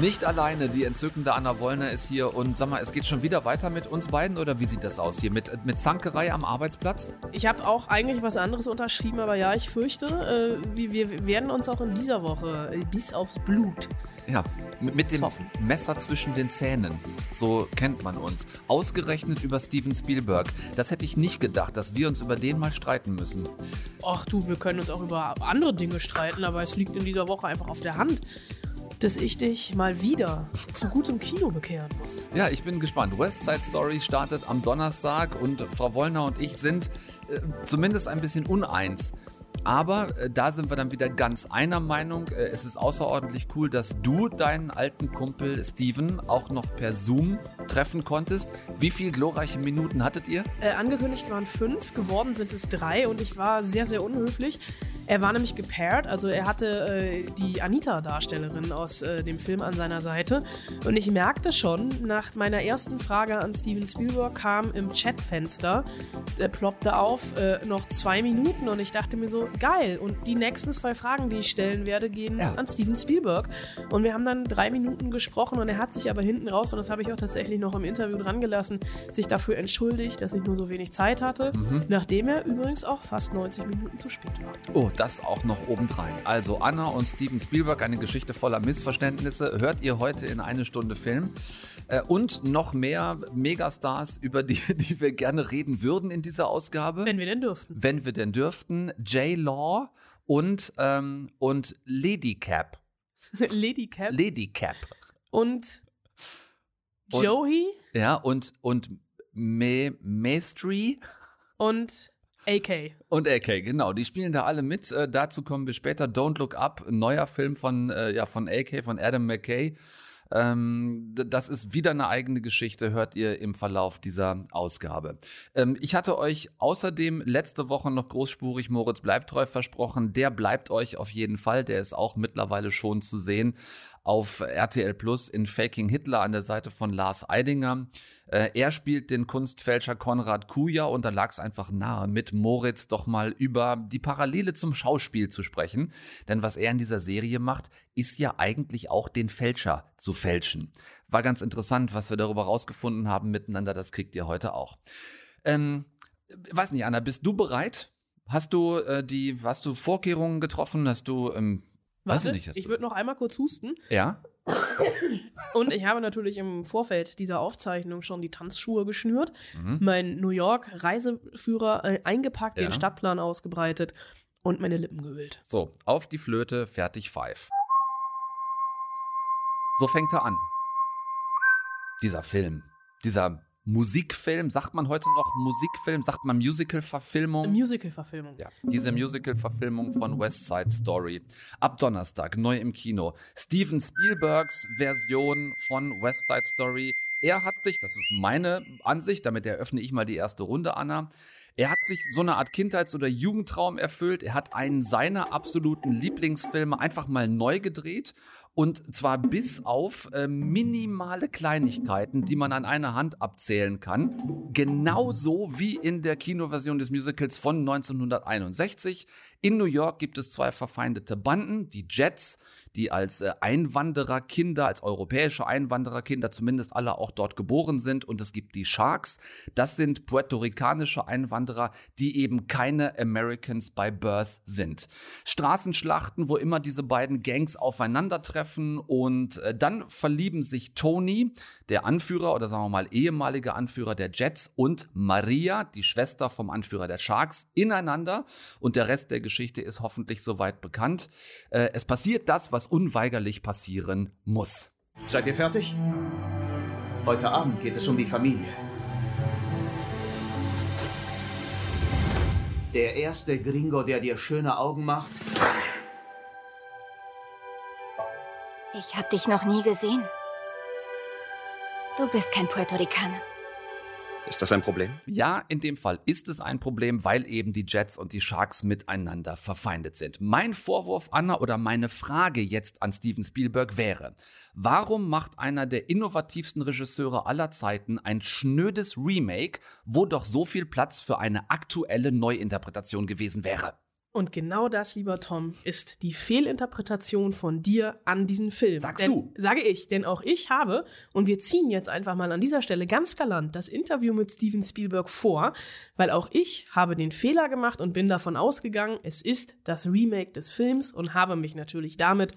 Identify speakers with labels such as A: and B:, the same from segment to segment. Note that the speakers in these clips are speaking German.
A: Nicht alleine, die entzückende Anna Wollner ist hier und sag mal, es geht schon wieder weiter mit uns beiden oder wie sieht das aus hier? Mit, mit Zankerei am Arbeitsplatz?
B: Ich habe auch eigentlich was anderes unterschrieben, aber ja, ich fürchte, äh, wir, wir werden uns auch in dieser Woche äh, bis aufs Blut
A: Ja, mit, mit dem
B: Zoffen.
A: Messer zwischen den Zähnen. So kennt man uns. Ausgerechnet über Steven Spielberg. Das hätte ich nicht gedacht, dass wir uns über den mal streiten müssen.
B: Ach du, wir können uns auch über andere Dinge streiten, aber es liegt in dieser Woche einfach auf der Hand, dass ich dich mal wieder zu gutem Kino bekehren muss.
A: Ja, ich bin gespannt. West Side Story startet am Donnerstag und Frau Wollner und ich sind äh, zumindest ein bisschen uneins. Aber äh, da sind wir dann wieder ganz einer Meinung. Äh, es ist außerordentlich cool, dass du deinen alten Kumpel Steven auch noch per Zoom treffen konntest. Wie viele glorreiche Minuten hattet ihr?
B: Äh, angekündigt waren fünf, geworden sind es drei und ich war sehr, sehr unhöflich. Er war nämlich gepaired, also er hatte äh, die Anita-Darstellerin aus äh, dem Film an seiner Seite. Und ich merkte schon, nach meiner ersten Frage an Steven Spielberg kam im Chatfenster, der ploppte auf, äh, noch zwei Minuten und ich dachte mir so, geil. Und die nächsten zwei Fragen, die ich stellen werde, gehen
A: Ja.
B: an Steven Spielberg. Und wir haben dann drei Minuten gesprochen und er hat sich aber hinten raus, und das habe ich auch tatsächlich noch im Interview dran gelassen, sich dafür entschuldigt, dass ich nur so wenig Zeit hatte, nachdem er übrigens auch fast 90 Minuten zu spät war.
A: Oh, das auch noch obendrein. Also Anna und Steven Spielberg, eine Geschichte voller Missverständnisse, hört ihr heute in eine Stunde Film. Äh, Und noch mehr Megastars, über die, die wir gerne reden würden in dieser Ausgabe.
B: Wenn wir denn dürften.
A: wenn wir denn dürften, J-Law und, ähm, und Lady Cap.
B: Lady Cap
A: Lady Cap.
B: und
A: Und-
B: Joey
A: Ja, und, und Me Maestri
B: und AK.
A: und AK, genau. Die spielen da alle mit. Äh, dazu kommen wir später. Don't Look Up, ein neuer Film von, äh, ja, von AK, von Adam McKay. Ähm, das ist wieder eine eigene Geschichte, hört ihr im Verlauf dieser Ausgabe. Ähm, ich hatte euch außerdem letzte Woche noch großspurig Moritz bleibt treu versprochen. Der bleibt euch auf jeden Fall. Der ist auch mittlerweile schon zu sehen auf RTL Plus in Faking Hitler an der Seite von Lars Eidinger. Äh, er spielt den Kunstfälscher Konrad Kuja und da lag es einfach nahe, mit Moritz doch mal über die Parallele zum Schauspiel zu sprechen. Denn was er in dieser Serie macht, ist ja eigentlich auch den Fälscher zu fälschen. War ganz interessant, was wir darüber rausgefunden haben miteinander. Das kriegt ihr heute auch. Ähm, weiß nicht, Anna, bist du bereit? Hast du äh, die, hast du Vorkehrungen getroffen? Hast du, ähm, weiß
B: Warte,
A: ich nicht,
B: ich würde noch einmal kurz husten.
A: ja?
B: Und ich habe natürlich im Vorfeld dieser Aufzeichnung schon die Tanzschuhe geschnürt, mein New York Reiseführer äh, eingepackt,
A: Ja.
B: den Stadtplan ausgebreitet und meine Lippen geölt.
A: So, auf die Flöte, fertig, pfeif. So fängt er an. Dieser Film, dieser Musikfilm, sagt man heute noch Musikfilm, sagt man Musical-Verfilmung?
B: Musical-Verfilmung.
A: Ja, diese Musical-Verfilmung von West Side Story. Ab Donnerstag, neu im Kino. Steven Spielbergs Version von West Side Story. Er hat sich, das ist meine Ansicht, damit eröffne ich mal die erste Runde, Anna. Er hat sich so eine Art Kindheits- oder Jugendtraum erfüllt. Er hat einen seiner absoluten Lieblingsfilme einfach mal neu gedreht. Und zwar bis auf äh, minimale Kleinigkeiten, die man an einer Hand abzählen kann. Genauso wie in der Kinoversion des Musicals von 1961. In New York gibt es zwei verfeindete Banden, die Jets, die als äh, Einwandererkinder, als europäische Einwandererkinder zumindest alle auch dort geboren sind. Und es gibt die Sharks. Das sind puerto-ricanische Einwanderer, die eben keine Americans by Birth sind. Straßenschlachten, wo immer diese beiden Gangs aufeinandertreffen und äh, dann verlieben sich Tony, der Anführer oder sagen wir mal ehemalige Anführer der Jets und Maria, die Schwester vom Anführer der Sharks, ineinander und der Rest der Geschichte ist hoffentlich soweit bekannt. Äh, es passiert das, was unweigerlich passieren muss.
C: Seid ihr fertig? Heute Abend geht es um die Familie. Der erste Gringo, der dir schöne Augen macht,
D: Ich hab dich noch nie gesehen. Du bist kein Puerto Ricaner.
E: Ist das ein Problem?
A: Ja, in dem Fall ist es ein Problem, weil eben die Jets und die Sharks miteinander verfeindet sind. Mein Vorwurf, Anna, oder meine Frage jetzt an Steven Spielberg wäre, warum macht einer der innovativsten Regisseure aller Zeiten ein schnödes Remake, wo doch so viel Platz für eine aktuelle Neuinterpretation gewesen wäre?
B: Und genau das, lieber Tom, ist die Fehlinterpretation von dir an diesen Film.
A: Sagst
B: denn,
A: du?
B: Sage ich, denn auch ich habe, und wir ziehen jetzt einfach mal an dieser Stelle ganz galant das Interview mit Steven Spielberg vor, weil auch ich habe den Fehler gemacht und bin davon ausgegangen, es ist das Remake des Films und habe mich natürlich damit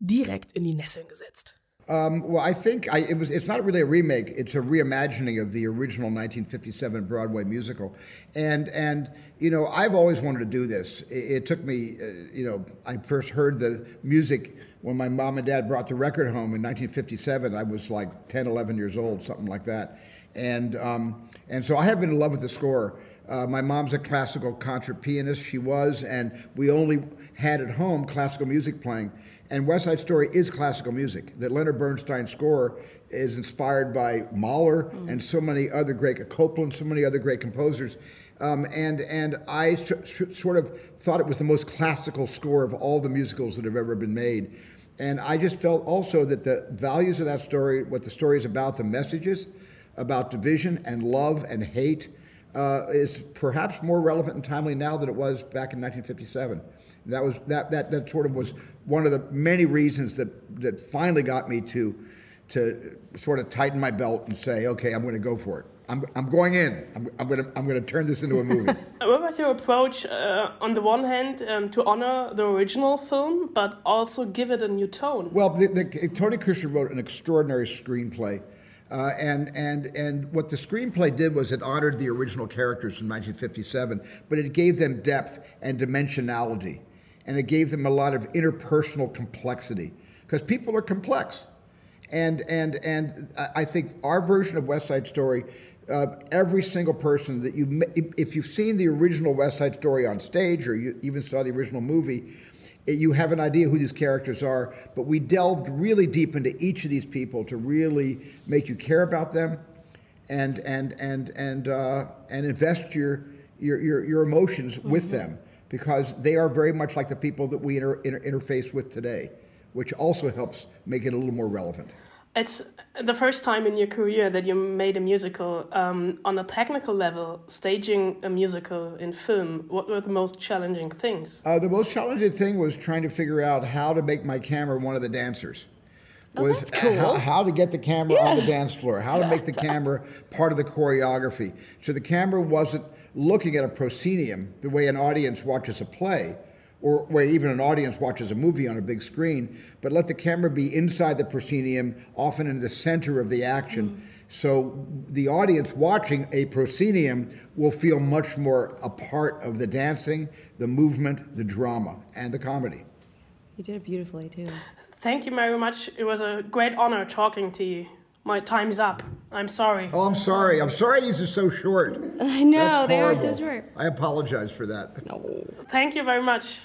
B: direkt in die Nesseln gesetzt.
F: Um, well, I think I, it was. It's not really a remake. It's a reimagining of the original 1957 Broadway musical, and and you know I've always wanted to do this. It, it took me, uh, you know, I first heard the music when my mom and dad brought the record home in 1957. I was like 10, 11 years old, something like that, and um, and so I have been in love with the score. Uh, my mom's a classical concert pianist. She was, and we only had at home classical music playing. And West Side Story is classical music. The Leonard Bernstein score is inspired by Mahler mm. and so many other great Copland, so many other great composers. Um, and and I sort of thought it was the most classical score of all the musicals that have ever been made. And I just felt also that the values of that story, what the story is about, the messages about division and love and hate, uh, is perhaps more relevant and timely now than it was back in 1957. And that was that, that that sort of was one of the many reasons that that finally got me to to sort of tighten my belt and say, okay, I'm going to go for it. I'm, I'm going in. I'm, I'm going to I'm going to turn this into a movie.
G: what was your approach? Uh, on the one hand, um, to honor the original film, but also give it a new tone.
F: Well, the, the, Tony Kushner wrote an extraordinary screenplay uh, and, and, and what the screenplay did was it honored the original characters from 1957, but it gave them depth and dimensionality. And it gave them a lot of interpersonal complexity because people are complex. And, and, and I think our version of West Side Story, uh, every single person that you, if you've seen the original West Side Story on stage or you even saw the original movie, you have an idea who these characters are, but we delved really deep into each of these people to really make you care about them and and and and uh, and invest your your your, your emotions mm-hmm. with them because they are very much like the people that we inter- inter- interface with today, which also helps make it a little more relevant.
G: It's the first time in your career that you made a musical. Um, on a technical level, staging a musical in film, what were the most challenging things?
F: Uh, the most challenging thing was trying to figure out how to make my camera one of the dancers.
B: Oh,
F: was
B: that's cool.
F: how, how, to get the camera yeah. on the dance floor, how to make the camera part of the choreography. So the camera wasn't looking at a proscenium the way an audience watches a play or where even an audience watches a movie on a big screen, but let the camera be inside the proscenium, often in the center of the action. Mm. So the audience watching a proscenium will feel much more a part of the dancing, the movement, the drama, and the comedy.
H: You did it beautifully, too.
G: Thank you very much. It was a great honor talking to you. My time's up. I'm sorry.
F: Oh, I'm sorry. I'm sorry these are so short.
H: I know, That's they are so short.
F: I apologize for that.
H: No.
G: Thank you very much.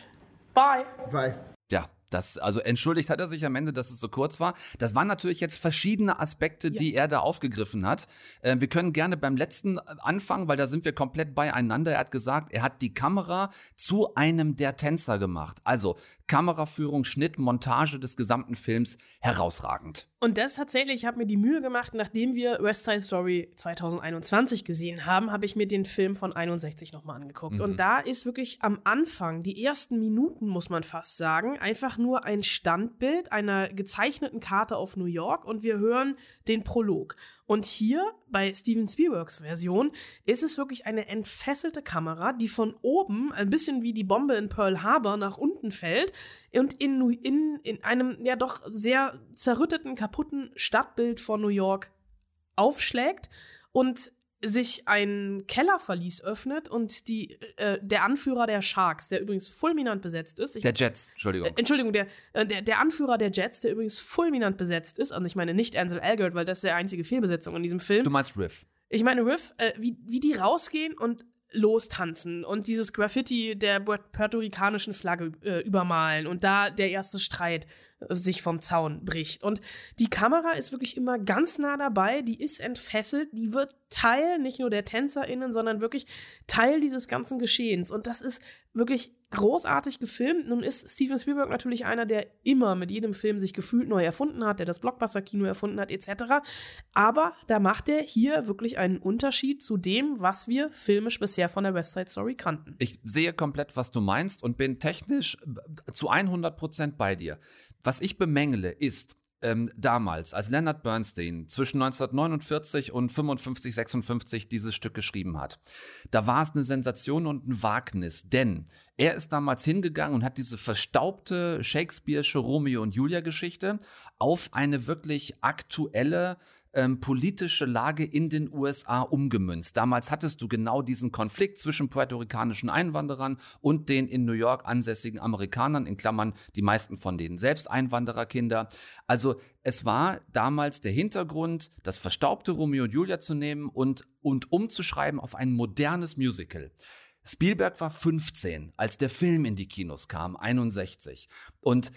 G: Bye.
F: Bye.
A: Ja, das, also entschuldigt hat er sich am Ende, dass es so kurz war. Das waren natürlich jetzt verschiedene Aspekte, ja. die er da aufgegriffen hat. Äh, wir können gerne beim letzten anfangen, weil da sind wir komplett beieinander. Er hat gesagt, er hat die Kamera zu einem der Tänzer gemacht. Also Kameraführung, Schnitt, Montage des gesamten Films herausragend.
B: Und das tatsächlich, ich habe mir die Mühe gemacht, nachdem wir West Side Story 2021 gesehen haben, habe ich mir den Film von 61 nochmal angeguckt. Mhm. Und da ist wirklich am Anfang, die ersten Minuten, muss man fast sagen, einfach nur ein Standbild einer gezeichneten Karte auf New York und wir hören den Prolog. Und hier bei Steven Spielbergs Version ist es wirklich eine entfesselte Kamera, die von oben ein bisschen wie die Bombe in Pearl Harbor nach unten fällt und in, in, in einem ja doch sehr zerrütteten, kaputten Stadtbild von New York aufschlägt. Und sich ein Kellerverlies öffnet und die, äh, der Anführer der Sharks, der übrigens fulminant besetzt ist.
A: Ich, der Jets, Entschuldigung. Äh,
B: Entschuldigung, der, äh, der, der Anführer der Jets, der übrigens fulminant besetzt ist. Und ich meine nicht Ansel Elgort, weil das ist der einzige Fehlbesetzung in diesem Film.
A: Du meinst Riff.
B: Ich meine Riff, äh, wie, wie die rausgehen und lostanzen und dieses Graffiti der puerto-ricanischen Flagge äh, übermalen und da der erste Streit. Sich vom Zaun bricht. Und die Kamera ist wirklich immer ganz nah dabei, die ist entfesselt, die wird Teil nicht nur der TänzerInnen, sondern wirklich Teil dieses ganzen Geschehens. Und das ist wirklich großartig gefilmt. Nun ist Steven Spielberg natürlich einer, der immer mit jedem Film sich gefühlt neu erfunden hat, der das Blockbuster-Kino erfunden hat, etc. Aber da macht er hier wirklich einen Unterschied zu dem, was wir filmisch bisher von der West Side Story kannten.
A: Ich sehe komplett, was du meinst und bin technisch zu 100 Prozent bei dir. Was ich bemängele, ist, ähm, damals, als Leonard Bernstein zwischen 1949 und 55, 56 dieses Stück geschrieben hat, da war es eine Sensation und ein Wagnis, denn er ist damals hingegangen und hat diese verstaubte Shakespeare'sche Romeo und Julia Geschichte auf eine wirklich aktuelle ähm, politische Lage in den USA umgemünzt. Damals hattest du genau diesen Konflikt zwischen puerto-ricanischen Einwanderern und den in New York ansässigen Amerikanern, in Klammern die meisten von denen selbst Einwandererkinder. Also es war damals der Hintergrund, das verstaubte Romeo und Julia zu nehmen und, und umzuschreiben auf ein modernes Musical. Spielberg war 15, als der Film in die Kinos kam, 61. Und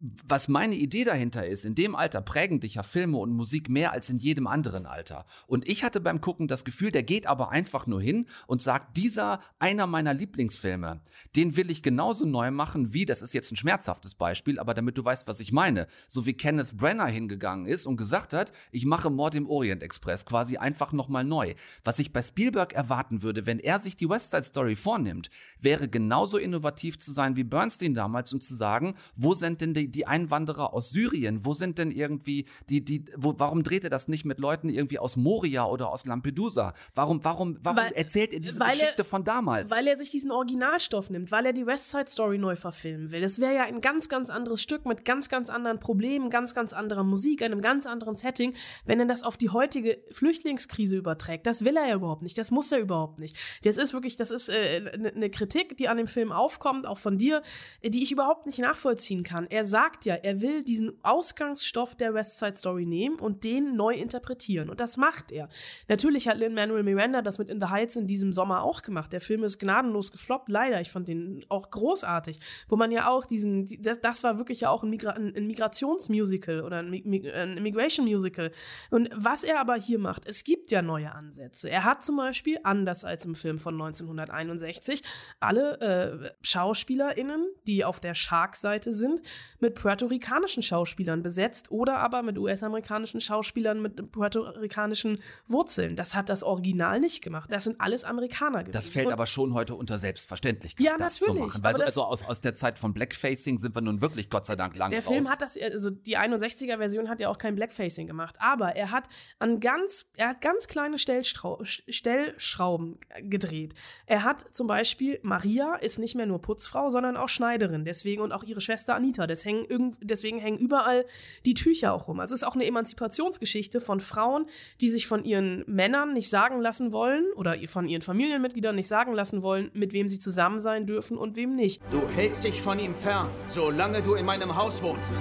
A: was meine Idee dahinter ist, in dem Alter prägen dich ja Filme und Musik mehr als in jedem anderen Alter. Und ich hatte beim Gucken das Gefühl, der geht aber einfach nur hin und sagt, dieser einer meiner Lieblingsfilme, den will ich genauso neu machen wie, das ist jetzt ein schmerzhaftes Beispiel, aber damit du weißt, was ich meine, so wie Kenneth Brenner hingegangen ist und gesagt hat, ich mache Mord im Orient Express quasi einfach nochmal neu. Was ich bei Spielberg erwarten würde, wenn er sich die West Side Story vornimmt, wäre genauso innovativ zu sein wie Bernstein damals und zu sagen, wo sind denn die die Einwanderer aus Syrien? Wo sind denn irgendwie die, die, wo, warum dreht er das nicht mit Leuten irgendwie aus Moria oder aus Lampedusa? Warum, warum, warum weil, erzählt er diese Geschichte
B: er,
A: von damals?
B: Weil er sich diesen Originalstoff nimmt, weil er die West Side Story neu verfilmen will. Das wäre ja ein ganz, ganz anderes Stück mit ganz, ganz anderen Problemen, ganz, ganz anderer Musik, einem ganz anderen Setting, wenn er das auf die heutige Flüchtlingskrise überträgt. Das will er ja überhaupt nicht. Das muss er überhaupt nicht. Das ist wirklich, das ist äh, eine ne Kritik, die an dem Film aufkommt, auch von dir, die ich überhaupt nicht nachvollziehen kann. Er sagt, sagt ja, er will diesen Ausgangsstoff der West Side Story nehmen und den neu interpretieren. Und das macht er. Natürlich hat Lin-Manuel Miranda das mit In the Heights in diesem Sommer auch gemacht. Der Film ist gnadenlos gefloppt, leider. Ich fand den auch großartig. Wo man ja auch diesen, das, das war wirklich ja auch ein, Migra ein Migrationsmusical oder ein, ein Immigration Musical. Und was er aber hier macht, es gibt ja neue Ansätze. Er hat zum Beispiel, anders als im Film von 1961, alle äh, SchauspielerInnen, die auf der Shark-Seite sind, mit mit puerto-ricanischen Schauspielern besetzt oder aber mit US-amerikanischen Schauspielern mit puerto-ricanischen Wurzeln. Das hat das Original nicht gemacht. Das sind alles Amerikaner gewesen.
A: Das fällt
B: Und
A: aber schon heute unter Selbstverständlichkeit,
B: ja,
A: das
B: natürlich,
A: zu machen. Weil also aus, aus der Zeit von Blackfacing sind wir nun wirklich Gott sei Dank lang
B: Der
A: raus.
B: Film hat das, also die 61er-Version hat ja auch kein Blackfacing gemacht, aber er hat an ganz, er hat ganz kleine Stellstrau Stellschrauben gedreht. Er hat zum Beispiel, Maria ist nicht mehr nur Putzfrau, sondern auch Schneiderin, deswegen und auch ihre Schwester Anita. Das hängen deswegen hängen überall die Tücher auch rum. Also es ist auch eine Emanzipationsgeschichte von Frauen, die sich von ihren Männern nicht sagen lassen wollen oder von ihren Familienmitgliedern nicht sagen lassen wollen, mit wem sie zusammen sein dürfen und wem nicht.
C: Du hältst dich von ihm fern, solange du in meinem Haus wohnst.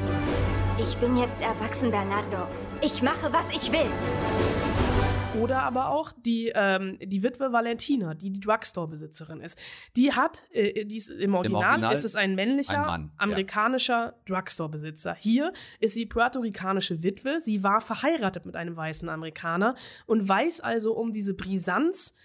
D: Ich bin jetzt erwachsen, Bernardo. Ich mache, was ich will.
B: Oder aber auch die, ähm, die Witwe Valentina, die die Drugstore-Besitzerin ist. Die hat, äh, die ist, im, Original Im, Original ist es ein männlicher, ein Mann, amerikanischer ja. Drugstore-Besitzer. Hier ist sie puerto-ricanische Witwe. Sie war verheiratet mit einem weißen Amerikaner und weiß also um diese Brisanz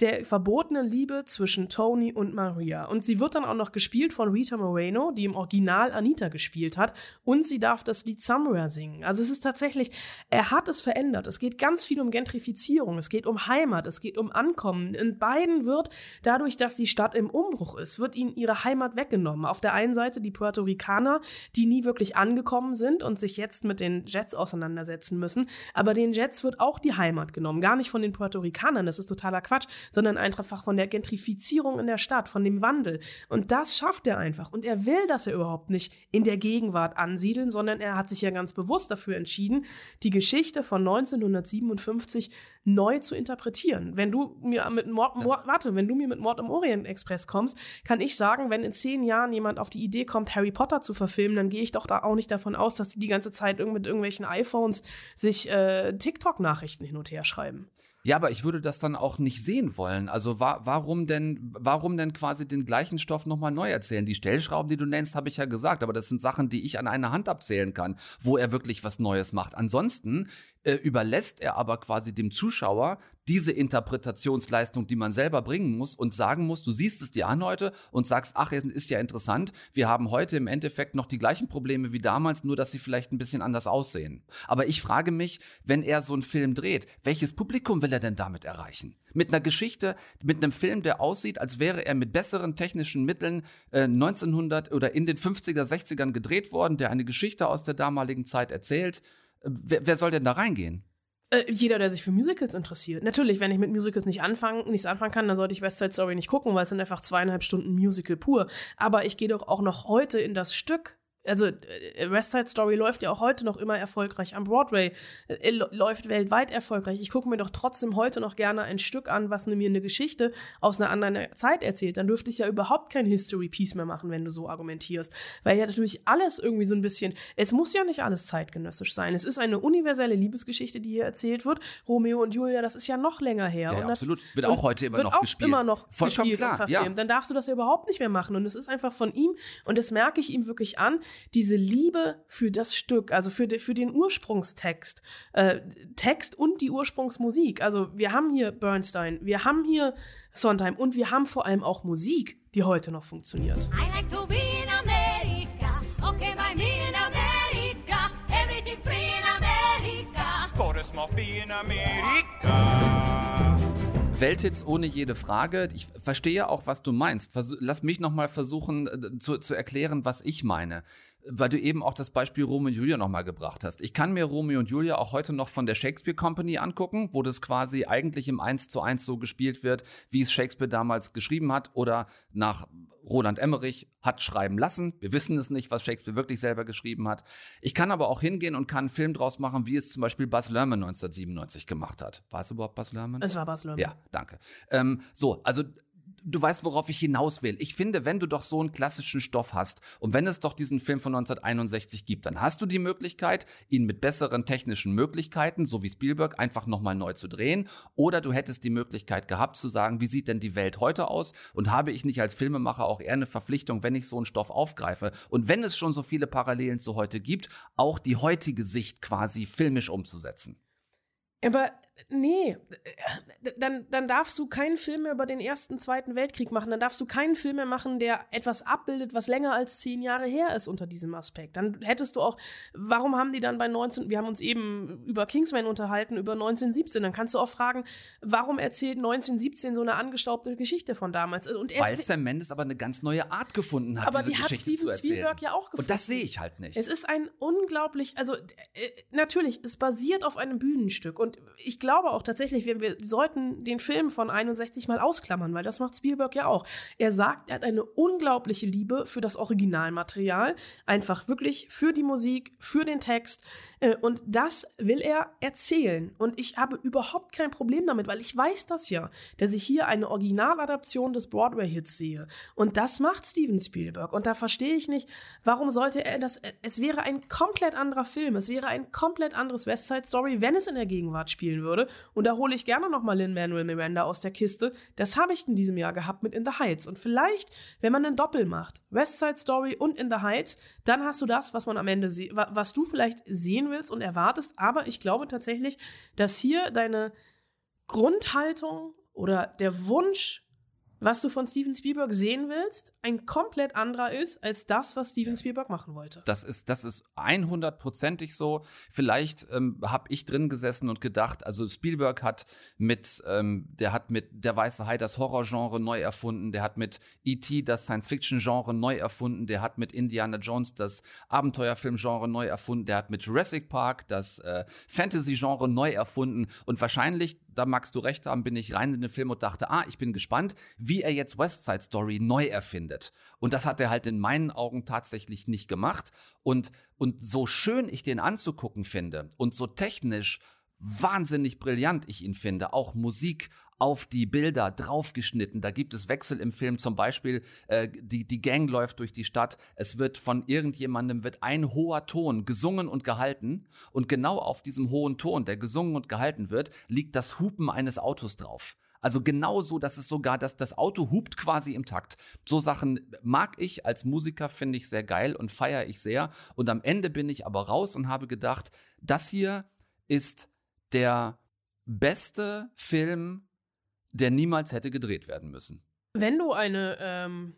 B: der verbotenen Liebe zwischen Tony und Maria. Und sie wird dann auch noch gespielt von Rita Moreno, die im Original Anita gespielt hat. Und sie darf das Lied Somewhere singen. Also es ist tatsächlich, er hat es verändert. Es geht ganz viel um Gentrifizierung. Es geht um Heimat. Es geht um Ankommen. In beiden wird, dadurch, dass die Stadt im Umbruch ist, wird ihnen ihre Heimat weggenommen. Auf der einen Seite die Puerto Ricaner, die nie wirklich angekommen sind und sich jetzt mit den Jets auseinandersetzen müssen. Aber den Jets wird auch die Heimat genommen. Gar nicht von den Puerto Ricanern. Das ist totaler Quatsch sondern einfach von der Gentrifizierung in der Stadt, von dem Wandel. Und das schafft er einfach. Und er will das ja überhaupt nicht in der Gegenwart ansiedeln, sondern er hat sich ja ganz bewusst dafür entschieden, die Geschichte von 1957 neu zu interpretieren. Wenn du mir mit Mord, Mord, warte, wenn du mir mit Mord im Orient Express kommst, kann ich sagen, wenn in zehn Jahren jemand auf die Idee kommt, Harry Potter zu verfilmen, dann gehe ich doch da auch nicht davon aus, dass die die ganze Zeit mit irgendwelchen iPhones sich äh, TikTok-Nachrichten hin und her schreiben.
A: Ja, aber ich würde das dann auch nicht sehen wollen. Also wa warum denn, warum denn quasi den gleichen Stoff nochmal neu erzählen? Die Stellschrauben, die du nennst, habe ich ja gesagt, aber das sind Sachen, die ich an einer Hand abzählen kann, wo er wirklich was Neues macht. Ansonsten äh, überlässt er aber quasi dem Zuschauer diese Interpretationsleistung, die man selber bringen muss und sagen muss, du siehst es dir an heute und sagst, ach, es ist ja interessant, wir haben heute im Endeffekt noch die gleichen Probleme wie damals, nur dass sie vielleicht ein bisschen anders aussehen. Aber ich frage mich, wenn er so einen Film dreht, welches Publikum will er denn damit erreichen? Mit einer Geschichte, mit einem Film, der aussieht, als wäre er mit besseren technischen Mitteln äh, 1900 oder in den 50er, 60ern gedreht worden, der eine Geschichte aus der damaligen Zeit erzählt. Wer, wer soll denn da reingehen?
B: Äh, jeder, der sich für Musicals interessiert. Natürlich, wenn ich mit Musicals nicht anfangen, nichts anfangen kann, dann sollte ich West Side Story nicht gucken, weil es sind einfach zweieinhalb Stunden Musical pur. Aber ich gehe doch auch noch heute in das Stück also äh, West Side Story läuft ja auch heute noch immer erfolgreich am Broadway, äh, läuft weltweit erfolgreich. Ich gucke mir doch trotzdem heute noch gerne ein Stück an, was mir eine Geschichte aus einer anderen Zeit erzählt. Dann dürfte ich ja überhaupt kein History Piece mehr machen, wenn du so argumentierst, weil ja natürlich alles irgendwie so ein bisschen, es muss ja nicht alles zeitgenössisch sein. Es ist eine universelle Liebesgeschichte, die hier erzählt wird. Romeo und Julia, das ist ja noch länger her.
A: Ja, ja absolut. Wird auch heute immer noch gespielt.
B: immer noch
A: Vollkommen
B: gespielt
A: klar, ja.
B: Dann darfst du das ja überhaupt nicht mehr machen. Und es ist einfach von ihm und das merke ich ihm wirklich an diese Liebe für das Stück, also für, de, für den Ursprungstext, äh, Text und die Ursprungsmusik. Also wir haben hier Bernstein, wir haben hier Sondheim und wir haben vor allem auch Musik, die heute noch funktioniert.
E: I like to be in America. Okay, by me in America. Everything free in America.
I: For a small fee in America.
A: Welthits ohne jede Frage. Ich verstehe auch, was du meinst. Versuch, lass mich noch mal versuchen äh, zu, zu erklären, was ich meine. Weil du eben auch das Beispiel Romeo und Julia noch mal gebracht hast. Ich kann mir Romeo und Julia auch heute noch von der Shakespeare Company angucken, wo das quasi eigentlich im 1 zu 1 so gespielt wird, wie es Shakespeare damals geschrieben hat oder nach Roland Emmerich hat schreiben lassen. Wir wissen es nicht, was Shakespeare wirklich selber geschrieben hat. Ich kann aber auch hingehen und kann einen Film draus machen, wie es zum Beispiel Buzz Lerman 1997 gemacht hat. War es überhaupt Buzz Lerman?
B: Es war Bas Lerman.
A: Ja, danke. Ähm, so, also du weißt, worauf ich hinaus will. Ich finde, wenn du doch so einen klassischen Stoff hast und wenn es doch diesen Film von 1961 gibt, dann hast du die Möglichkeit, ihn mit besseren technischen Möglichkeiten, so wie Spielberg, einfach nochmal neu zu drehen. Oder du hättest die Möglichkeit gehabt zu sagen, wie sieht denn die Welt heute aus? Und habe ich nicht als Filmemacher auch eher eine Verpflichtung, wenn ich so einen Stoff aufgreife? Und wenn es schon so viele Parallelen zu heute gibt, auch die heutige Sicht quasi filmisch umzusetzen.
B: Aber nee, dann, dann darfst du keinen Film mehr über den Ersten, Zweiten Weltkrieg machen. Dann darfst du keinen Film mehr machen, der etwas abbildet, was länger als zehn Jahre her ist unter diesem Aspekt. Dann hättest du auch, warum haben die dann bei 19, wir haben uns eben über Kingsman unterhalten, über 1917. Dann kannst du auch fragen, warum erzählt 1917 so eine angestaubte Geschichte von damals? Und er,
A: Weil Sam Mendes aber eine ganz neue Art gefunden hat,
B: aber
A: diese
B: die hat
A: Geschichte
B: Steven
A: zu erzählen.
B: Spielberg ja auch gefunden.
A: Und das sehe ich halt nicht.
B: Es ist ein unglaublich, also äh, natürlich, es basiert auf einem Bühnenstück und ich glaube auch tatsächlich, wir, wir sollten den Film von 61 mal ausklammern, weil das macht Spielberg ja auch. Er sagt, er hat eine unglaubliche Liebe für das Originalmaterial, einfach wirklich für die Musik, für den Text äh, und das will er erzählen. Und ich habe überhaupt kein Problem damit, weil ich weiß das ja, dass ich hier eine Originaladaption des Broadway-Hits sehe. Und das macht Steven Spielberg. Und da verstehe ich nicht, warum sollte er das, es wäre ein komplett anderer Film, es wäre ein komplett anderes West Side Story, wenn es in der Gegenwart spielen würde und da hole ich gerne nochmal Lin-Manuel Miranda aus der Kiste, das habe ich in diesem Jahr gehabt mit In the Heights. Und vielleicht, wenn man einen Doppel macht, West Side Story und In the Heights, dann hast du das, was man am Ende, was du vielleicht sehen willst und erwartest, aber ich glaube tatsächlich, dass hier deine Grundhaltung oder der Wunsch, was du von Steven Spielberg sehen willst, ein komplett anderer ist als das, was Steven Spielberg machen wollte.
A: Das ist, das ist 100%ig so. Vielleicht ähm, habe ich drin gesessen und gedacht, also Spielberg hat mit, ähm, der hat mit Der Weiße Hai das Horrorgenre neu erfunden, der hat mit E.T. das Science-Fiction-Genre neu erfunden, der hat mit Indiana Jones das Abenteuerfilm-Genre neu erfunden, der hat mit Jurassic Park das äh, Fantasy-Genre neu erfunden und wahrscheinlich, da magst du recht haben, bin ich rein in den Film und dachte, ah, ich bin gespannt, wie er jetzt West Side Story neu erfindet. Und das hat er halt in meinen Augen tatsächlich nicht gemacht. Und, und so schön ich den anzugucken finde und so technisch wahnsinnig brillant ich ihn finde, auch Musik auf die Bilder draufgeschnitten. Da gibt es Wechsel im Film, zum Beispiel äh, die, die Gang läuft durch die Stadt, es wird von irgendjemandem wird ein hoher Ton gesungen und gehalten und genau auf diesem hohen Ton, der gesungen und gehalten wird, liegt das Hupen eines Autos drauf. Also genau so, dass es sogar, dass das Auto hupt quasi im Takt. So Sachen mag ich als Musiker, finde ich sehr geil und feiere ich sehr. Und am Ende bin ich aber raus und habe gedacht, das hier ist der beste Film, der niemals hätte gedreht werden müssen.
B: Wenn du eine ähm,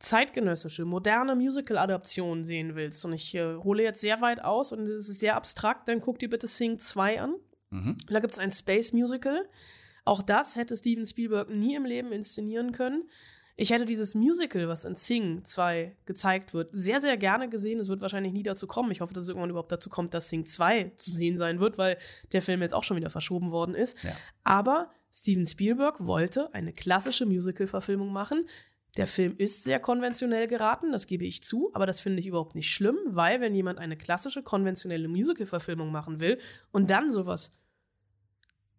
B: zeitgenössische, moderne Musical-Adaption sehen willst, und ich äh, hole jetzt sehr weit aus und es ist sehr abstrakt, dann guck dir bitte Sing 2 an.
A: Mhm.
B: Da gibt es ein Space Musical. Auch das hätte Steven Spielberg nie im Leben inszenieren können. Ich hätte dieses Musical, was in Sing 2 gezeigt wird, sehr, sehr gerne gesehen. Es wird wahrscheinlich nie dazu kommen. Ich hoffe, dass es irgendwann überhaupt dazu kommt, dass Sing 2 zu sehen sein wird, weil der Film jetzt auch schon wieder verschoben worden ist.
A: Ja.
B: Aber Steven Spielberg wollte eine klassische Musical-Verfilmung machen. Der Film ist sehr konventionell geraten, das gebe ich zu, aber das finde ich überhaupt nicht schlimm, weil wenn jemand eine klassische, konventionelle Musical-Verfilmung machen will und dann sowas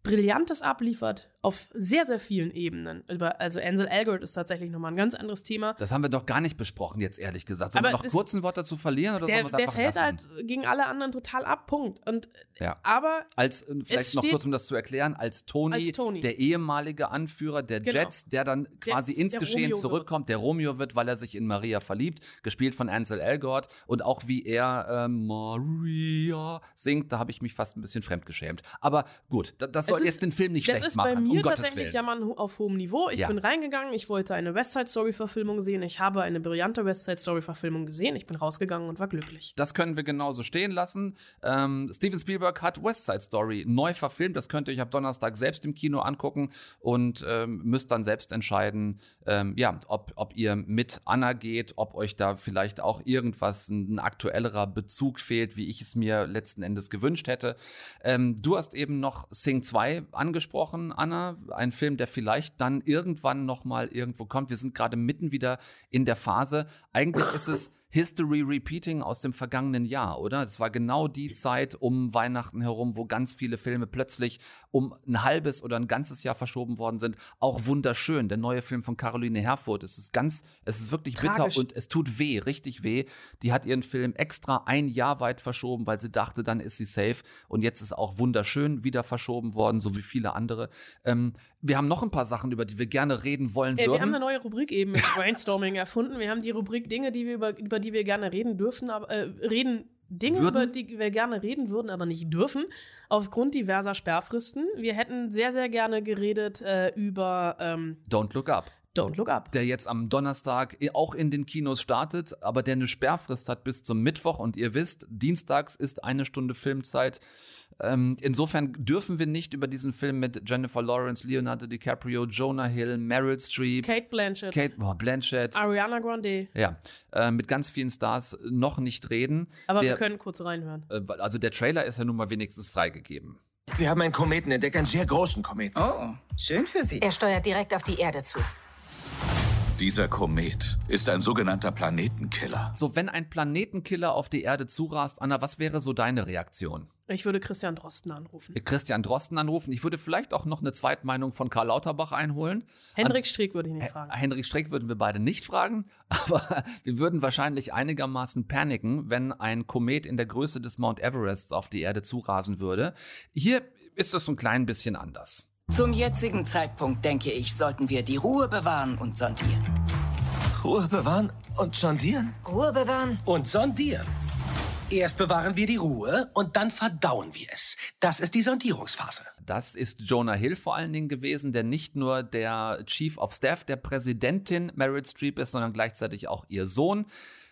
B: Brillantes abliefert auf sehr, sehr vielen Ebenen. Also Ansel Elgort ist tatsächlich nochmal ein ganz anderes Thema.
A: Das haben wir doch gar nicht besprochen, jetzt ehrlich gesagt. Sollen wir noch kurz ein Wort dazu verlieren oder
B: Der, der fällt
A: lassen?
B: halt gegen alle anderen total ab, Punkt. Und
A: Ja.
B: aber
A: Als, äh, vielleicht noch
B: steht-
A: kurz, um das zu erklären, als Tony,
B: Als Tony.
A: der ehemalige Anführer der
B: Genau.
A: Jets, der dann quasi
B: Der-
A: ins
B: der
A: Geschehen
B: Romeo
A: zurückkommt, der Romeo wird, weil er sich in Maria verliebt, gespielt von Ansel Elgort und auch wie er ähm, Maria singt, da habe ich mich fast ein bisschen fremdgeschämt. Aber gut, da- das soll
B: ist-
A: jetzt den Film nicht schlecht machen,
B: mir
A: um
B: tatsächlich. Jammern auf hohem Niveau. Ich
A: Ja.
B: bin reingegangen, ich wollte eine West Side Story Verfilmung sehen. Ich habe eine brillante West Side Story Verfilmung gesehen. Ich bin rausgegangen und war glücklich.
A: Das können wir genauso stehen lassen. Ähm, Steven Spielberg hat West Side Story neu verfilmt. Das könnt ihr euch ab Donnerstag selbst im Kino angucken und ähm, müsst dann selbst entscheiden, ähm, ja, ob, ob ihr mit Anna geht, ob euch da vielleicht auch irgendwas, ein, ein aktuellerer Bezug fehlt, wie ich es mir letzten Endes gewünscht hätte. Ähm, du hast eben noch Sing 2 angesprochen, Anna. Ein Film, der vielleicht dann irgendwann noch mal irgendwo kommt. Wir sind gerade mitten wieder in der Phase. Eigentlich ist es History Repeating aus dem vergangenen Jahr, oder? Das war genau die Zeit um Weihnachten herum, wo ganz viele Filme plötzlich um ein halbes oder ein ganzes Jahr verschoben worden sind. Auch wunderschön. Der neue Film von Caroline Herfurth. Es ist ganz, es ist wirklich bitter
B: Tragisch.
A: und es tut weh, richtig weh. Die hat ihren Film extra ein Jahr weit verschoben, weil sie dachte, dann ist sie safe. Und jetzt ist auch wunderschön wieder verschoben worden, so wie viele andere. Ähm, wir haben noch ein paar Sachen, über die wir gerne reden wollen
B: Äh,
A: würden.
B: wir haben eine neue Rubrik eben mit Brainstorming erfunden. Wir haben die Rubrik Dinge, die wir über, über die wir gerne reden dürfen, aber äh, reden. Dinge,
A: Würden?
B: über die wir gerne reden würden, aber nicht dürfen, aufgrund diverser Sperrfristen. Wir hätten sehr, sehr gerne geredet äh, über ähm,
A: Don't Look Up.
B: Don't Look Up.
A: der jetzt am Donnerstag auch in den Kinos startet, aber der eine Sperrfrist hat bis zum Mittwoch. Und ihr wisst, dienstags ist eine Stunde Filmzeit. Ähm, insofern dürfen wir nicht über diesen Film mit Jennifer Lawrence, Leonardo DiCaprio, Jonah Hill, Meryl Streep,
B: Kate Blanchett,
A: Kate oh, Blanchett,
B: Ariana Grande.
A: ja, äh, mit ganz vielen Stars noch nicht reden.
B: Aber
A: der,
B: wir können kurz reinhören.
A: äh, also der Trailer ist ja nun mal wenigstens freigegeben.
J: Wir haben einen Kometen entdeckt, einen sehr großen Kometen.
K: Oh, schön für Sie.
L: Er steuert direkt auf die Erde zu.
J: Dieser Komet ist ein sogenannter Planetenkiller.
A: So, wenn ein Planetenkiller auf die Erde zurast, Anna, was wäre so deine Reaktion?
B: Ich würde Christian Drosten anrufen.
A: Christian Drosten anrufen. Ich würde vielleicht auch noch eine Zweitmeinung von Karl Lauterbach einholen.
B: Hendrik Streeck würde ich nicht fragen.
A: Henrik Streeck würden wir beide nicht fragen, aber wir würden wahrscheinlich einigermaßen paniken, wenn ein Komet in der Größe des Mount Everests auf die Erde zurasen würde. Hier ist es so ein klein bisschen anders.
K: Zum jetzigen Zeitpunkt, denke ich, sollten wir die Ruhe bewahren und sondieren.
J: Ruhe bewahren und sondieren?
L: Ruhe bewahren.
M: Und sondieren. Erst bewahren wir die Ruhe und dann verdauen wir es. Das ist die Sondierungsphase.
A: Das ist Jonah Hill vor allen Dingen gewesen, der nicht nur der Chief of Staff der Präsidentin Meryl Streep ist, sondern gleichzeitig auch ihr Sohn.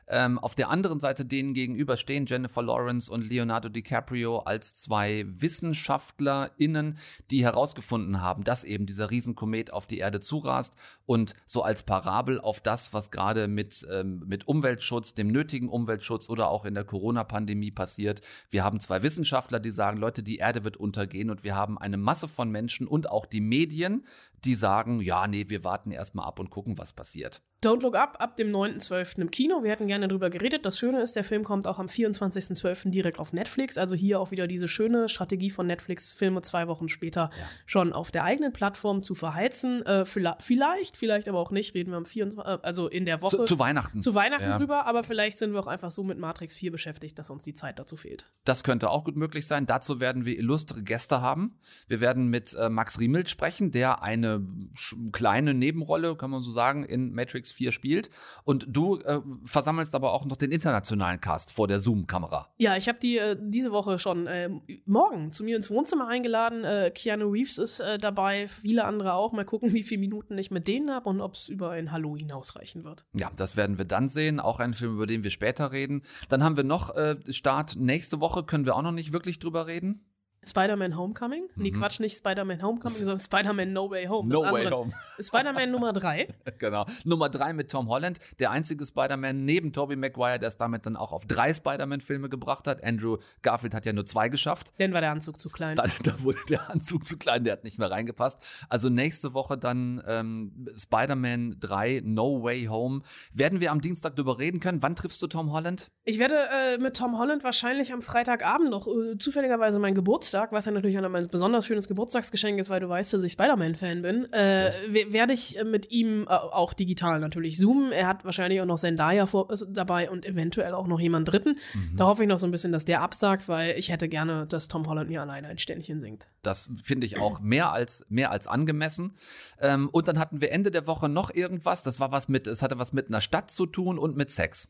A: Ähm, auf der anderen Seite denen gegenüber stehen Jennifer Lawrence und Leonardo DiCaprio als zwei WissenschaftlerInnen, die herausgefunden haben, dass eben dieser Riesenkomet auf die Erde zurast und so als Parabel auf das, was gerade mit, ähm, mit Umweltschutz, dem nötigen Umweltschutz oder auch in der Corona-Pandemie passiert. Wir haben zwei Wissenschaftler, die sagen, Leute, die Erde wird untergehen und wir haben eine Masse von Menschen und auch die Medien, die sagen, ja, nee, wir warten erstmal ab und gucken, was passiert.
B: Don't Look Up ab dem 9.12. im Kino. Wir hätten gerne drüber geredet. Das Schöne ist, der Film kommt auch am 24.12. direkt auf Netflix. Also hier auch wieder diese schöne Strategie von Netflix, Filme zwei Wochen später schon auf der eigenen Plattform zu verheizen. Äh, vielleicht, vielleicht, vielleicht aber auch nicht. Reden wir am 24. Äh, also in der Woche.
A: Zu, zu Weihnachten.
B: Zu Weihnachten
A: Ja.
B: drüber, aber vielleicht sind wir auch einfach so mit Matrix 4 beschäftigt, dass uns die Zeit dazu fehlt.
A: Das könnte auch gut möglich sein. Dazu werden wir illustre Gäste haben. Wir werden mit äh, Max Riemelt sprechen, der eine sch- kleine Nebenrolle, kann man so sagen, in Matrix 4 spielt. Und du äh, versammelst aber auch noch den internationalen Cast vor der Zoom-Kamera.
B: Ja, ich habe die äh, diese Woche schon äh, morgen zu mir ins Wohnzimmer eingeladen. Äh, Keanu Reeves ist äh, dabei, viele andere auch. Mal gucken, wie viele Minuten ich mit denen habe und ob es über ein Hallo hinausreichen wird.
A: Ja, das werden wir dann sehen. Auch ein Film, über den wir später reden. Dann haben wir noch äh, Start nächste Woche, können wir auch noch nicht wirklich drüber reden.
B: Spider-Man Homecoming? Nee,
A: Mhm.
B: Quatsch, nicht Spider-Man Homecoming, sondern Spider-Man No Way Home.
A: No Way. Home.
B: Spider-Man Nummer 3.
A: genau. Nummer drei mit Tom Holland, der einzige Spider-Man neben Tobey Maguire, der es damit dann auch auf drei Spider-Man-Filme gebracht hat. Andrew Garfield hat ja nur zwei geschafft.
B: Dann war der Anzug zu klein.
A: Da, da wurde der Anzug zu klein, der hat nicht mehr reingepasst. Also nächste Woche dann ähm, Spider-Man 3 No Way Home. Werden wir am Dienstag drüber reden können? Wann triffst du Tom Holland?
B: Ich werde äh, mit Tom Holland wahrscheinlich am Freitagabend noch äh, zufälligerweise mein Geburtstag, was ja natürlich ein besonders schönes Geburtstagsgeschenk ist, weil du weißt, dass ich Spider-Man-Fan bin, äh, we- werde ich äh, mit ihm äh, auch digital natürlich zoomen. Er hat wahrscheinlich auch noch Zendaya vor, äh, dabei und eventuell auch noch jemand Dritten.
A: Mhm.
B: Da hoffe ich noch so ein bisschen, dass der absagt, weil ich hätte gerne, dass Tom Holland mir alleine ein Ständchen singt.
A: Das finde ich auch mehr als, mehr als angemessen. Ähm, und dann hatten wir Ende der Woche noch irgendwas. Das war was mit, es hatte was mit einer Stadt zu tun und mit Sex.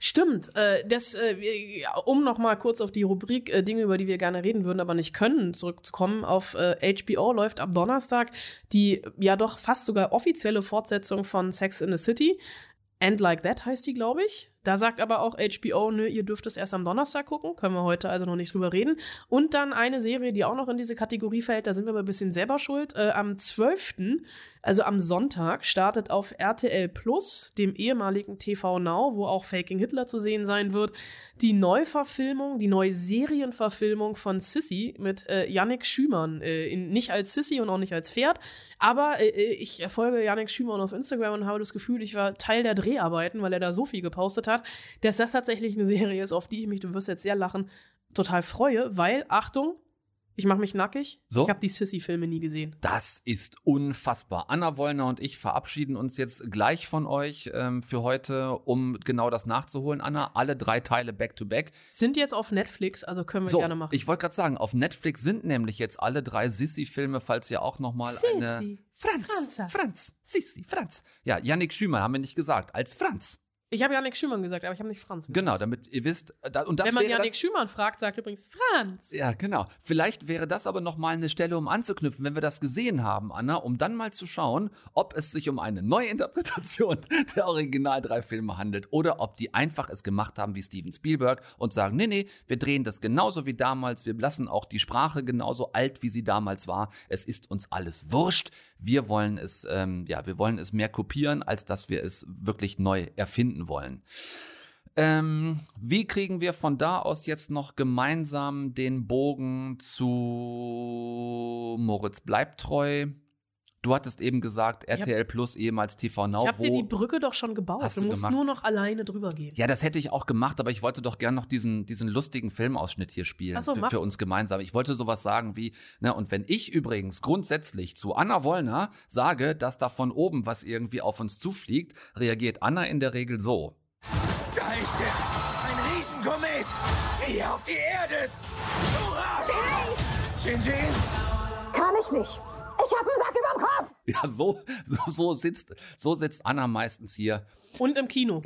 B: Stimmt, äh, das, äh, um noch mal kurz auf die Rubrik äh, Dinge, über die wir gerne reden würden, aber nicht können, zurückzukommen. Auf äh, HBO läuft am Donnerstag die ja doch fast sogar offizielle Fortsetzung von Sex in the City. And Like That heißt die, glaube ich. Da sagt aber auch HBO, nö, ihr dürft es erst am Donnerstag gucken. Können wir heute also noch nicht drüber reden. Und dann eine Serie, die auch noch in diese Kategorie fällt, da sind wir mal ein bisschen selber schuld. Äh, am 12., also am Sonntag, startet auf RTL Plus, dem ehemaligen TV Now, wo auch Faking Hitler zu sehen sein wird, die Neuverfilmung, die neue Serienverfilmung von Sissy mit äh, Yannick Schümann. Äh, in, nicht als Sissy und auch nicht als Pferd, aber äh, ich folge Yannick Schümann auf Instagram und habe das Gefühl, ich war Teil der Dreharbeiten, weil er da so viel gepostet hat, dass das tatsächlich eine Serie ist, auf die ich mich, du wirst jetzt sehr lachen, total freue, weil, Achtung, ich mache mich nackig.
A: So?
B: Ich habe die Sissy-Filme nie gesehen.
A: Das ist unfassbar. Anna Wollner und ich verabschieden uns jetzt gleich von euch ähm, für heute, um genau das nachzuholen. Anna, alle drei Teile back to back.
B: Sind jetzt auf Netflix, also können wir
A: So,
B: gerne machen.
A: ich wollte gerade sagen, auf Netflix sind nämlich jetzt alle drei Sissi-Filme, falls ihr auch noch mal eine
B: Sissi.
A: Franz,
B: Franza.
A: Franz, Sissi, Franz. Ja, Yannick Schümann haben wir nicht gesagt, als Franz.
B: Ich habe Yannick Schümann gesagt, aber ich habe nicht Franz gesagt.
A: Genau, damit ihr wisst, äh, da, und das
B: Wenn man Yannick Schümann fragt, sagt übrigens Franz.
A: Ja, genau. Vielleicht wäre das aber noch mal eine Stelle, um anzuknüpfen, wenn wir das gesehen haben, Anna, um dann mal zu schauen, ob es sich um eine Neuinterpretation der Original drei Filme handelt oder ob die einfach es gemacht haben wie Steven Spielberg und sagen, nee, nee, wir drehen das genauso wie damals, wir lassen auch die Sprache genauso alt, wie sie damals war. Es ist uns alles wurscht. Wir wollen es, ähm, ja, wir wollen es mehr kopieren, als dass wir es wirklich neu erfinden wollen. Ähm, wie kriegen wir von da aus jetzt noch gemeinsam den Bogen zu Moritz bleibt treu? Du hattest eben gesagt,
B: hab-
A: RTL Plus, ehemals TV Now.
B: Ich habe dir die Brücke doch schon gebaut.
A: Hast
B: du
A: du
B: musst
A: gemacht?
B: nur noch alleine drüber gehen.
A: ja, das hätte ich auch gemacht, aber ich wollte doch gern noch diesen, diesen lustigen Filmausschnitt hier spielen
B: so,
A: für, für uns gemeinsam. Ich wollte sowas sagen wie, ne, und wenn ich übrigens grundsätzlich zu Anna Wollner sage, dass da von oben was irgendwie auf uns zufliegt, reagiert Anna in der Regel so.
J: Da ist er! Ein Riesenkomet! Hier auf die Erde! Hurra! Shinjin?
N: Kann ich nicht. Ich hab Sack überm Kopf.
A: Ja, so, so, so sitzt, so sitzt Anna meistens hier.
B: Und im Kino.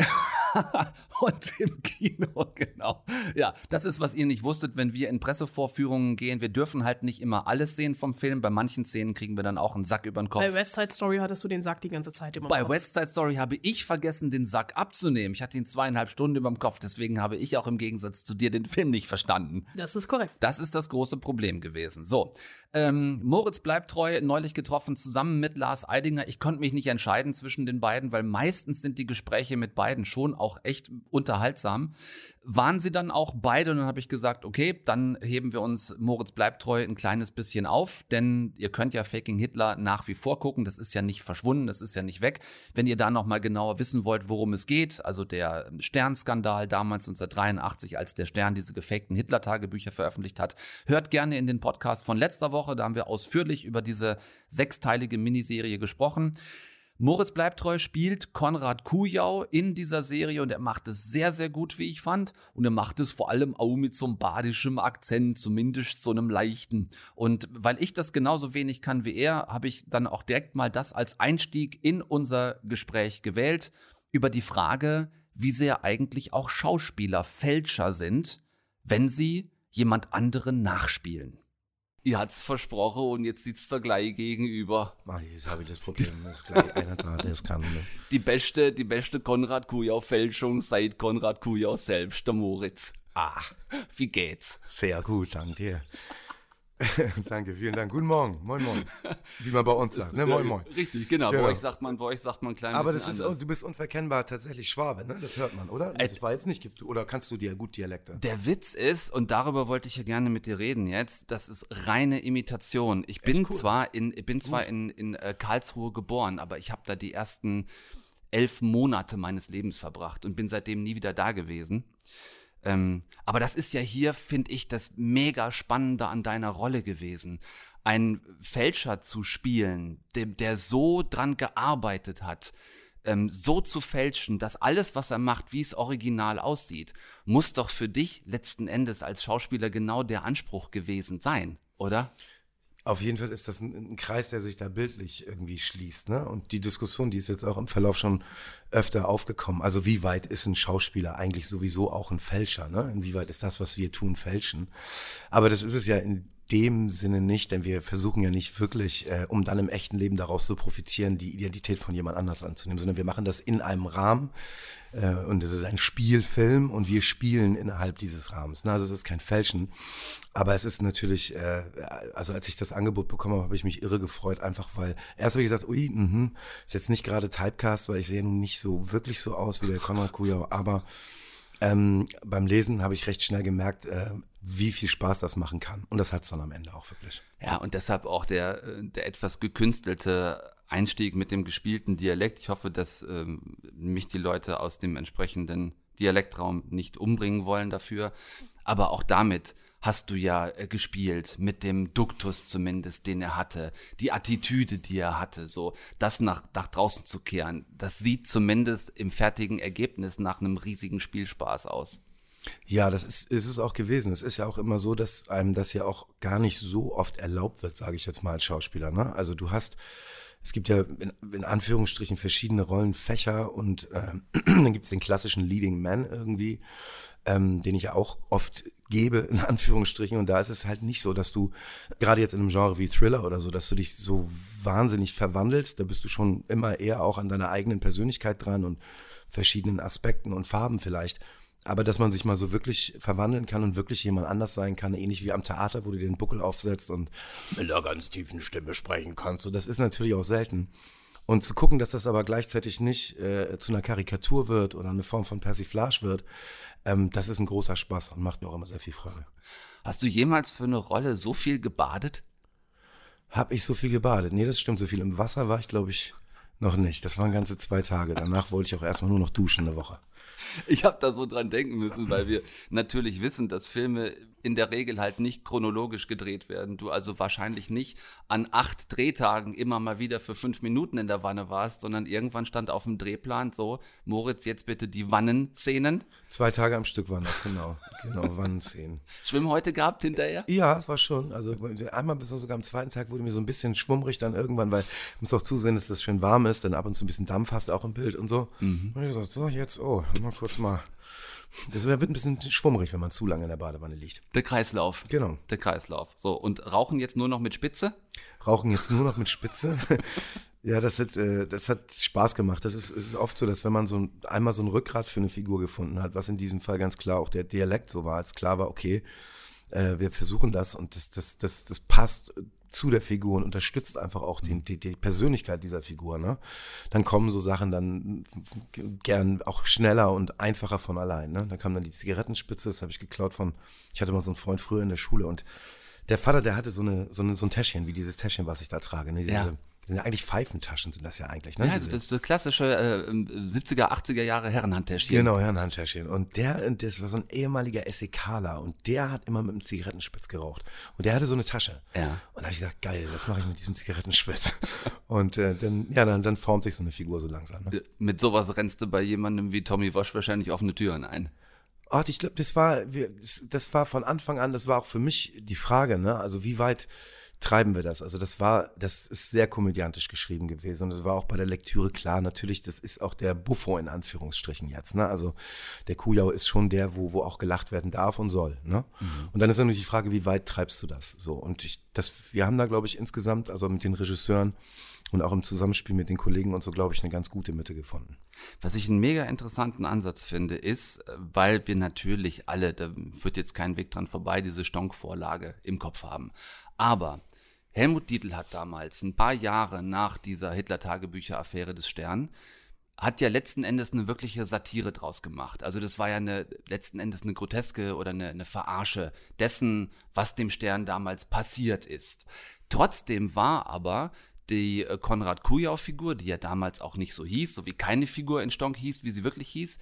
A: Und im Kino, genau. Ja, das ist, was ihr nicht wusstet, wenn wir in Pressevorführungen gehen. Wir dürfen halt nicht immer alles sehen vom Film. Bei manchen Szenen kriegen wir dann auch einen Sack über den Kopf.
B: Bei West Side Story hattest du den Sack die ganze Zeit immer. im
A: Bei
B: Kopf.
A: West Side Story habe ich vergessen, den Sack abzunehmen. Ich hatte ihn zweieinhalb Stunden über dem Kopf. Deswegen habe ich auch im Gegensatz zu dir den Film nicht verstanden.
B: Das ist korrekt.
A: Das ist das große Problem gewesen. So, ähm, Moritz bleibt treu, neulich getroffen, zusammen mit Lars Eidinger. Ich konnte mich nicht entscheiden zwischen den beiden, weil meistens sind die Gespräche mit beiden schon auch echt unterhaltsam. Waren sie dann auch beide und dann habe ich gesagt, okay, dann heben wir uns Moritz bleibt treu ein kleines bisschen auf, denn ihr könnt ja Faking Hitler nach wie vor gucken, das ist ja nicht verschwunden, das ist ja nicht weg. Wenn ihr da noch mal genauer wissen wollt, worum es geht, also der Sternskandal damals 1983, als der Stern diese gefakten Hitler-Tagebücher veröffentlicht hat, hört gerne in den Podcast von letzter Woche, da haben wir ausführlich über diese sechsteilige Miniserie gesprochen. Moritz Bleibtreu spielt Konrad Kujau in dieser Serie und er macht es sehr, sehr gut, wie ich fand. Und er macht es vor allem auch mit so einem badischem Akzent, zumindest so einem leichten. Und weil ich das genauso wenig kann wie er, habe ich dann auch direkt mal das als Einstieg in unser Gespräch gewählt über die Frage, wie sehr eigentlich auch Schauspieler Fälscher sind, wenn sie jemand anderen nachspielen. Ihr hat's versprochen und jetzt sitzt er gleich gegenüber.
O: Ach, jetzt habe ich das Problem, dass gleich einer da, der es kann. Ne?
A: Die beste, die beste Konrad Kujau-Fälschung seit Konrad Kujau selbst, der Moritz.
O: Ah,
A: wie geht's?
O: Sehr gut, danke dir. Danke, vielen Dank. Guten Morgen, moin moin. Wie man bei uns sagt, ne? Moin moin.
A: Richtig, genau. genau. Bei euch sagt man, bei euch sagt man klein
O: Aber das ist, anders. du bist unverkennbar tatsächlich Schwabe, ne? Das hört man, oder? Äh, das war jetzt nicht, oder kannst du dir gut Dialekte?
A: Der Witz ist, und darüber wollte ich ja gerne mit dir reden jetzt, das ist reine Imitation. Ich bin cool. zwar in, bin zwar in, in äh, Karlsruhe geboren, aber ich habe da die ersten elf Monate meines Lebens verbracht und bin seitdem nie wieder da gewesen. Ähm, aber das ist ja hier, finde ich, das mega Spannende an deiner Rolle gewesen. Ein Fälscher zu spielen, dem, der so dran gearbeitet hat, ähm, so zu fälschen, dass alles, was er macht, wie es original aussieht, muss doch für dich letzten Endes als Schauspieler genau der Anspruch gewesen sein, oder?
O: Auf jeden Fall ist das ein, ein, Kreis, der sich da bildlich irgendwie schließt. Ne? Und die Diskussion, die ist jetzt auch im Verlauf schon öfter aufgekommen. Also wie weit ist ein Schauspieler eigentlich sowieso auch ein Fälscher? Ne? Inwieweit ist das, was wir tun, fälschen? Aber das ist es ja in dem Sinne nicht, denn wir versuchen ja nicht wirklich, äh, um dann im echten Leben daraus zu profitieren, die Identität von jemand anders anzunehmen, sondern wir machen das in einem Rahmen äh, und es ist ein Spielfilm und wir spielen innerhalb dieses Rahmens. Ne? Also es ist kein Fälschen, aber es ist natürlich, äh, also als ich das Angebot bekommen habe, habe ich mich irre gefreut, einfach weil erst habe ich gesagt, ui, mh, ist jetzt nicht gerade Typecast, weil ich sehe nun nicht so wirklich so aus wie der Konrad Kujau, aber ähm, beim Lesen habe ich recht schnell gemerkt, äh, wie viel Spaß das machen kann. Und das hat es dann am Ende auch wirklich.
A: Ja, und deshalb auch der, äh, der etwas gekünstelte Einstieg mit dem gespielten Dialekt. Ich hoffe, dass ähm, mich die Leute aus dem entsprechenden Dialektraum nicht umbringen wollen dafür. Aber auch damit hast du ja äh, gespielt, mit dem Duktus zumindest, den er hatte, die Attitüde, die er hatte, so das nach, nach draußen zu kehren. Das sieht zumindest im fertigen Ergebnis nach einem riesigen Spielspaß aus.
O: Ja, das ist, ist es auch gewesen. Es ist ja auch immer so, dass einem das ja auch gar nicht so oft erlaubt wird, sage ich jetzt mal als Schauspieler. Ne? Also du hast, es gibt ja in, in Anführungsstrichen verschiedene Rollenfächer und äh, dann gibt es den klassischen Leading Man irgendwie, ähm, den ich ja auch oft gebe, in Anführungsstrichen. Und da ist es halt nicht so, dass du, gerade jetzt in einem Genre wie Thriller oder so, dass du dich so wahnsinnig verwandelst. Da bist du schon immer eher auch an deiner eigenen Persönlichkeit dran und verschiedenen Aspekten und Farben vielleicht. Aber dass man sich mal so wirklich verwandeln kann und wirklich jemand anders sein kann, ähnlich wie am Theater, wo du den Buckel aufsetzt und mit einer ganz tiefen Stimme sprechen kannst. Und das ist natürlich auch selten. Und zu gucken, dass das aber gleichzeitig nicht äh, zu einer Karikatur wird oder eine Form von Persiflage wird, ähm, das ist ein großer Spaß und macht mir auch immer sehr viel Freude.
A: Hast du jemals für eine Rolle so viel gebadet?
O: Hab ich so viel gebadet? Nee, das stimmt. So viel im Wasser war ich, glaube ich, noch nicht. Das waren ganze zwei Tage. Danach wollte ich auch erstmal nur noch duschen eine Woche.
A: Ich habe da so dran denken müssen, weil wir natürlich wissen, dass Filme in der Regel halt nicht chronologisch gedreht werden. Du also wahrscheinlich nicht an acht Drehtagen immer mal wieder für fünf Minuten in der Wanne warst, sondern irgendwann stand auf dem Drehplan so, Moritz, jetzt bitte die Wannenszenen.
O: Zwei Tage am Stück waren das, genau. Genau, Wannenszenen.
A: Schwimmen heute gehabt hinterher?
O: Ja, es war schon. Also einmal bis sogar am zweiten Tag wurde mir so ein bisschen schwummrig dann irgendwann, weil ich muss auch zusehen, dass das schön warm ist, dann ab und zu ein bisschen Dampf hast auch im Bild und so. Mhm. Und ich gesagt, so, jetzt, oh, mal kurz mal das wird ein bisschen schwummerig, wenn man zu lange in der Badewanne liegt.
A: Der Kreislauf.
O: Genau.
A: Der Kreislauf. So, und rauchen jetzt nur noch mit Spitze?
O: Rauchen jetzt nur noch mit Spitze? ja, das hat, äh, das hat Spaß gemacht. Das ist, es ist oft so, dass wenn man so ein, einmal so ein Rückgrat für eine Figur gefunden hat, was in diesem Fall ganz klar auch der Dialekt so war, als klar war, okay, äh, wir versuchen das und das, das, das, das passt zu der Figur und unterstützt einfach auch den, die, die Persönlichkeit dieser Figur. Ne? Dann kommen so Sachen dann gern auch schneller und einfacher von allein. Ne? Dann kam dann die Zigarettenspitze, das habe ich geklaut von, ich hatte mal so einen Freund früher in der Schule und der Vater, der hatte so, eine, so, eine, so ein Täschchen, wie dieses Täschchen, was ich da trage. Ne? Diese,
A: Ja.
O: Das sind ja eigentlich Pfeifentaschen, sind das ja eigentlich. Ne?
A: Ja, also das ist so klassische äh, 70er, 80er Jahre Herrenhandtäschchen.
O: Genau, ja, ein Handtäschchen. Und der, das war so ein ehemaliger SEKler und der hat immer mit einem Zigarettenspitz geraucht. Und der hatte so eine Tasche.
A: Ja.
O: Und da habe ich gesagt, geil, das mache ich mit diesem Zigarettenspitz. und äh, dann, ja, dann, dann formt sich so eine Figur so langsam. Ne?
A: Mit sowas rennst du bei jemandem wie Tommy Wasch wahrscheinlich offene Türen ein.
O: Ach, ich glaube, das war, das war von Anfang an, das war auch für mich die Frage, ne? Also wie weit treiben wir das? Also das war, das ist sehr komödiantisch geschrieben gewesen und es war auch bei der Lektüre klar, natürlich, das ist auch der Buffo in Anführungsstrichen jetzt, ne? Also der Kujau ist schon der, wo, wo auch gelacht werden darf und soll, ne? Und dann ist natürlich die Frage, wie weit treibst du das? So, und ich, das, wir haben da, glaube ich, insgesamt, also mit den Regisseuren und auch im Zusammenspiel mit den Kollegen und so, glaube ich, eine ganz gute Mitte gefunden.
A: Was ich einen mega interessanten Ansatz finde, ist, weil wir natürlich alle, da führt jetzt kein Weg dran vorbei, diese Stonk-Vorlage im Kopf haben. Aber Helmut Dietl hat damals, ein paar Jahre nach dieser Hitler-Tagebücher-Affäre des Stern, hat ja letzten Endes eine wirkliche Satire draus gemacht. Also das war ja eine, letzten Endes eine groteske oder eine, eine Verarsche dessen, was dem Stern damals passiert ist. Trotzdem war aber die äh, Konrad Kujau-Figur, die ja damals auch nicht so hieß, so wie keine Figur in Stonk hieß, wie sie wirklich hieß,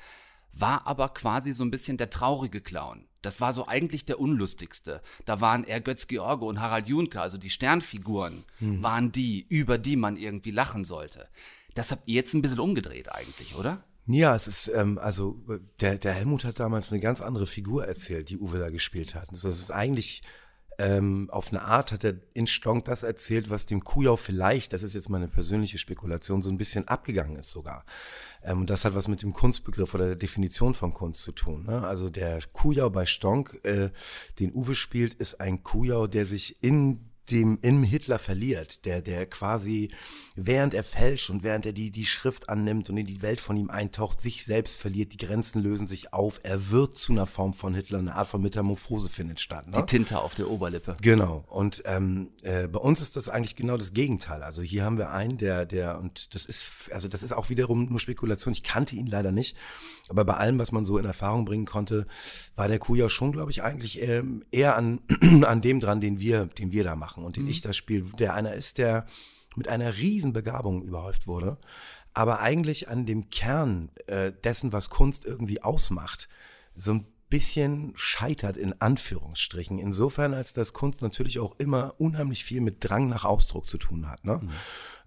A: war aber quasi so ein bisschen der traurige Clown. Das war so eigentlich der unlustigste. Da waren er Götz George und Harald Junke, also die Sternfiguren,
O: Hm.
A: waren die, über die man irgendwie lachen sollte. Das habt ihr jetzt ein bisschen umgedreht eigentlich, oder?
O: Ja, es ist, ähm, also der, der Helmut hat damals eine ganz andere Figur erzählt, die Uwe da gespielt hat. Also es ist eigentlich ähm, auf eine Art hat er in Stonk das erzählt, was dem Kujau vielleicht, das ist jetzt meine persönliche Spekulation, so ein bisschen abgegangen ist sogar. Ähm, und das hat was mit dem Kunstbegriff oder der Definition von Kunst zu tun. Ne? Also der Kujau bei Stonk, äh, den Uwe spielt, ist ein Kujau, der sich in dem im Hitler verliert, der, der quasi, während er fälscht und während er die, die Schrift annimmt und in die Welt von ihm eintaucht, sich selbst verliert, die Grenzen lösen sich auf, er wird zu einer Form von Hitler, eine Art von Metamorphose findet statt. Ne?
A: Die Tinte auf der Oberlippe.
O: Genau. Und ähm, äh, bei uns ist das eigentlich genau das Gegenteil. Also hier haben wir einen, der, der, und das ist, also das ist auch wiederum nur Spekulation. Ich kannte ihn leider nicht. Aber bei allem, was man so in Erfahrung bringen konnte, war der Kuh ja schon, glaube ich, eigentlich ähm, eher an, an dem dran, den wir, den wir da machen und den
A: Mhm.
O: ich da spiele, der einer ist, der mit einer riesen Begabung überhäuft wurde, aber eigentlich an dem Kern äh, dessen, was Kunst irgendwie ausmacht, so ein bisschen scheitert in Anführungsstrichen. Insofern, als dass Kunst natürlich auch immer unheimlich viel mit Drang nach Ausdruck zu tun hat, ne?